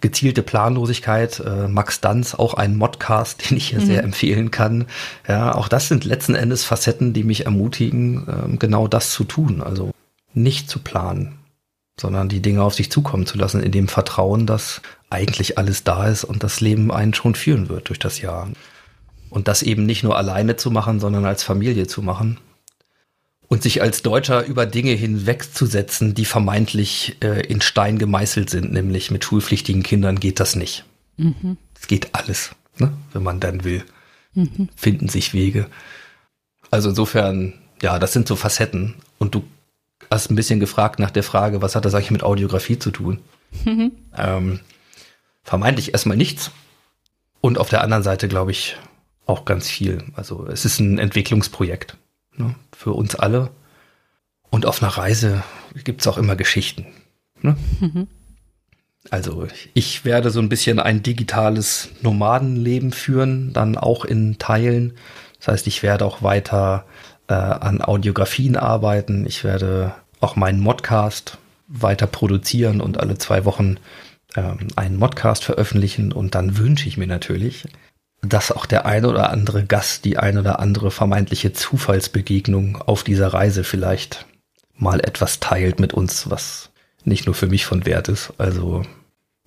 S1: gezielte Planlosigkeit. Äh, Max Danz, auch ein Modcast, <laughs> den ich hier mhm. sehr empfehlen kann. Ja, auch das sind letzten Endes Facetten, die mich ermutigen, äh, genau das zu tun. Also nicht zu planen, sondern die Dinge auf sich zukommen zu lassen, in dem Vertrauen, dass eigentlich alles da ist und das Leben einen schon führen wird durch das Jahr. Und das eben nicht nur alleine zu machen, sondern als Familie zu machen und sich als Deutscher über Dinge hinwegzusetzen, die vermeintlich äh, in Stein gemeißelt sind, nämlich mit schulpflichtigen Kindern geht das nicht. Mhm. Es geht alles, ne? wenn man dann will. Mhm. Finden sich Wege. Also insofern, ja, das sind so Facetten. Und du hast ein bisschen gefragt nach der Frage, was hat das eigentlich mit Audiografie zu tun? Mhm. Ähm, vermeintlich erstmal nichts. Und auf der anderen Seite, glaube ich, auch ganz viel. Also es ist ein Entwicklungsprojekt ne, für uns alle. Und auf einer Reise gibt es auch immer Geschichten. Ne? Mhm. Also ich werde so ein bisschen ein digitales Nomadenleben führen, dann auch in Teilen. Das heißt, ich werde auch weiter äh, an Audiografien arbeiten. Ich werde auch meinen Modcast weiter produzieren und alle zwei Wochen ähm, einen Modcast veröffentlichen. Und dann wünsche ich mir natürlich, dass auch der ein oder andere Gast, die ein oder andere vermeintliche Zufallsbegegnung auf dieser Reise vielleicht mal etwas teilt mit uns, was nicht nur für mich von Wert ist. Also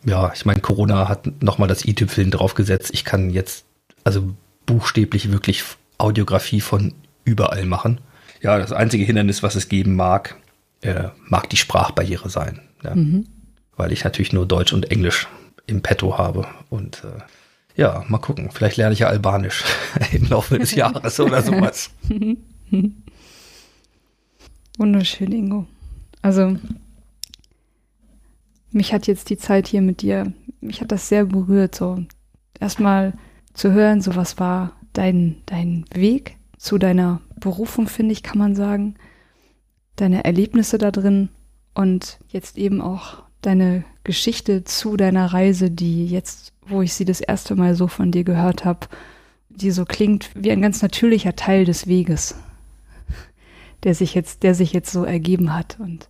S1: ja, ich meine, Corona hat nochmal das i-Tüpfeln draufgesetzt. Ich kann jetzt also buchstäblich wirklich Audiografie von überall machen. Ja, das einzige Hindernis, was es geben mag, äh, mag die Sprachbarriere sein. Ja. Mhm. Weil ich natürlich nur Deutsch und Englisch im Petto habe. Und äh, ja, mal gucken. Vielleicht lerne ich ja Albanisch <laughs> im Laufe des Jahres oder sowas. <laughs>
S2: Wunderschön, Ingo. Also, mich hat jetzt die Zeit hier mit dir, mich hat das sehr berührt, so erstmal zu hören, so was war dein, dein Weg zu deiner Berufung, finde ich, kann man sagen, deine Erlebnisse da drin und jetzt eben auch deine Geschichte zu deiner Reise, die jetzt, wo ich sie das erste Mal so von dir gehört habe, die so klingt wie ein ganz natürlicher Teil des Weges, der sich jetzt, der sich jetzt so ergeben hat. Und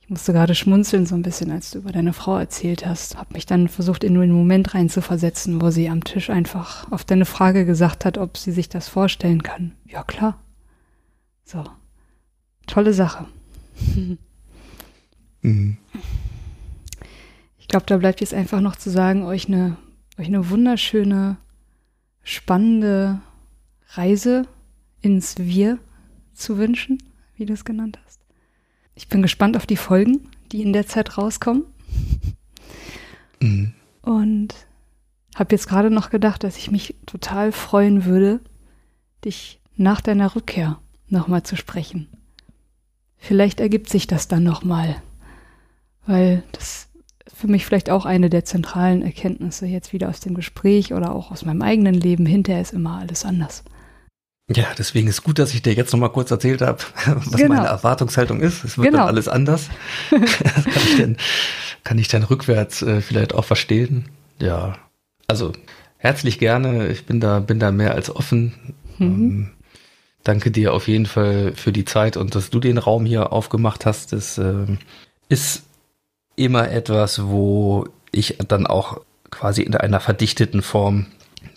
S2: ich musste gerade schmunzeln so ein bisschen, als du über deine Frau erzählt hast. Hab mich dann versucht, in den Moment reinzuversetzen, wo sie am Tisch einfach auf deine Frage gesagt hat, ob sie sich das vorstellen kann. Ja, klar. So. Tolle Sache. mhm. Ich glaube, da bleibt jetzt einfach noch zu sagen, euch eine, euch eine wunderschöne, spannende Reise ins Wir zu wünschen, wie du es genannt hast. Ich bin gespannt auf die Folgen, die in der Zeit rauskommen. Mhm. Und habe jetzt gerade noch gedacht, dass ich mich total freuen würde, dich nach deiner Rückkehr nochmal zu sprechen. Vielleicht ergibt sich das dann nochmal, weil das für mich vielleicht auch eine der zentralen Erkenntnisse jetzt wieder aus dem Gespräch oder auch aus meinem eigenen Leben. Hinterher ist immer alles anders.
S1: Ja, deswegen ist gut, dass ich dir jetzt noch mal kurz erzählt habe, <laughs> was genau. meine Erwartungshaltung ist. Es wird genau. dann alles anders. das <laughs> kann ich dann, kann ich dann rückwärts äh, vielleicht auch verstehen. Ja, also herzlich gerne. Ich bin da, bin da mehr als offen. Mhm. Ähm, danke dir auf jeden Fall für die Zeit und dass du den Raum hier aufgemacht hast. Das äh, ist immer etwas, wo ich dann auch quasi in einer verdichteten Form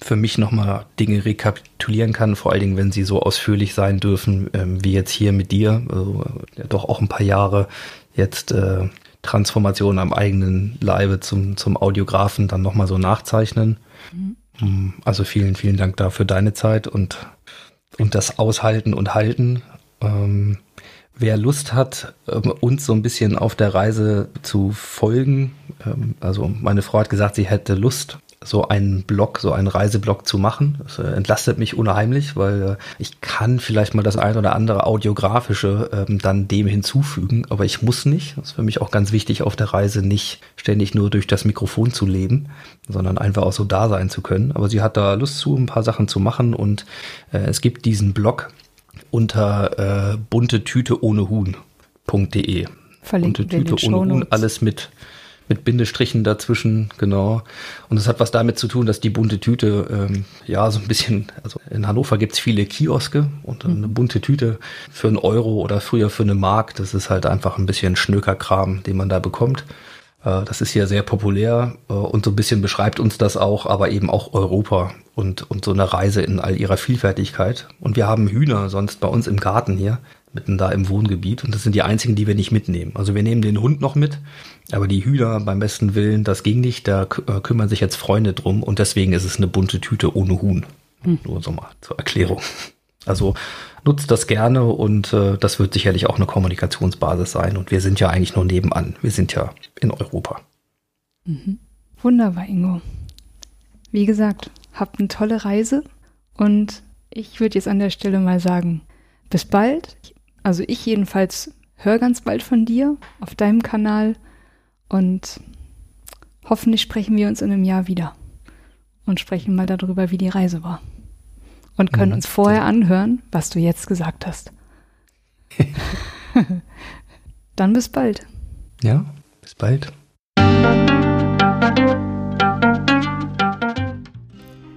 S1: für mich nochmal Dinge rekapitulieren kann, vor allen Dingen, wenn sie so ausführlich sein dürfen, ähm, wie jetzt hier mit dir, also ja, doch auch ein paar Jahre jetzt äh, Transformation am eigenen Leibe zum, zum Audiografen dann nochmal so nachzeichnen. Mhm. Mm, also vielen, vielen Dank dafür deine Zeit und, und das Aushalten und Halten. Ähm, wer Lust hat, ähm, uns so ein bisschen auf der Reise zu folgen, ähm, also meine Frau hat gesagt, sie hätte Lust so einen Blog, so einen Reiseblog zu machen. Das äh, entlastet mich unheimlich, weil äh, ich kann vielleicht mal das ein oder andere audiografische ähm, dann dem hinzufügen, aber ich muss nicht. Das ist für mich auch ganz wichtig, auf der Reise nicht ständig nur durch das Mikrofon zu leben, sondern einfach auch so da sein zu können. Aber sie hat da Lust zu, ein paar Sachen zu machen und äh, es gibt diesen Blog unter äh, bunte Tüte ohne Huhn.de. Bunte Tüte ohne Huhn, alles mit mit Bindestrichen dazwischen, genau. Und es hat was damit zu tun, dass die bunte Tüte, ähm, ja, so ein bisschen, also in Hannover gibt's viele Kioske und mhm. eine bunte Tüte für einen Euro oder früher für eine Mark, das ist halt einfach ein bisschen Schnökerkram, den man da bekommt. Äh, das ist hier sehr populär äh, und so ein bisschen beschreibt uns das auch, aber eben auch Europa und, und so eine Reise in all ihrer Vielfältigkeit. Und wir haben Hühner sonst bei uns im Garten hier mitten da im Wohngebiet. Und das sind die einzigen, die wir nicht mitnehmen. Also wir nehmen den Hund noch mit, aber die Hühner beim besten Willen, das ging nicht. Da äh, kümmern sich jetzt Freunde drum und deswegen ist es eine bunte Tüte ohne Huhn. Hm. Nur so mal zur Erklärung. <laughs> Also nutzt das gerne und äh, das wird sicherlich auch eine Kommunikationsbasis sein. Und wir sind ja eigentlich nur nebenan. Wir sind ja in Europa.
S2: Mhm. Wunderbar, Ingo. Wie gesagt, habt eine tolle Reise und ich würde jetzt an der Stelle mal sagen, bis bald. Also ich jedenfalls höre ganz bald von dir auf deinem Kanal und hoffentlich sprechen wir uns in einem Jahr wieder und sprechen mal darüber, wie die Reise war. Und können mhm. uns vorher anhören, was du jetzt gesagt hast. <laughs> Dann bis bald.
S1: Ja, bis bald.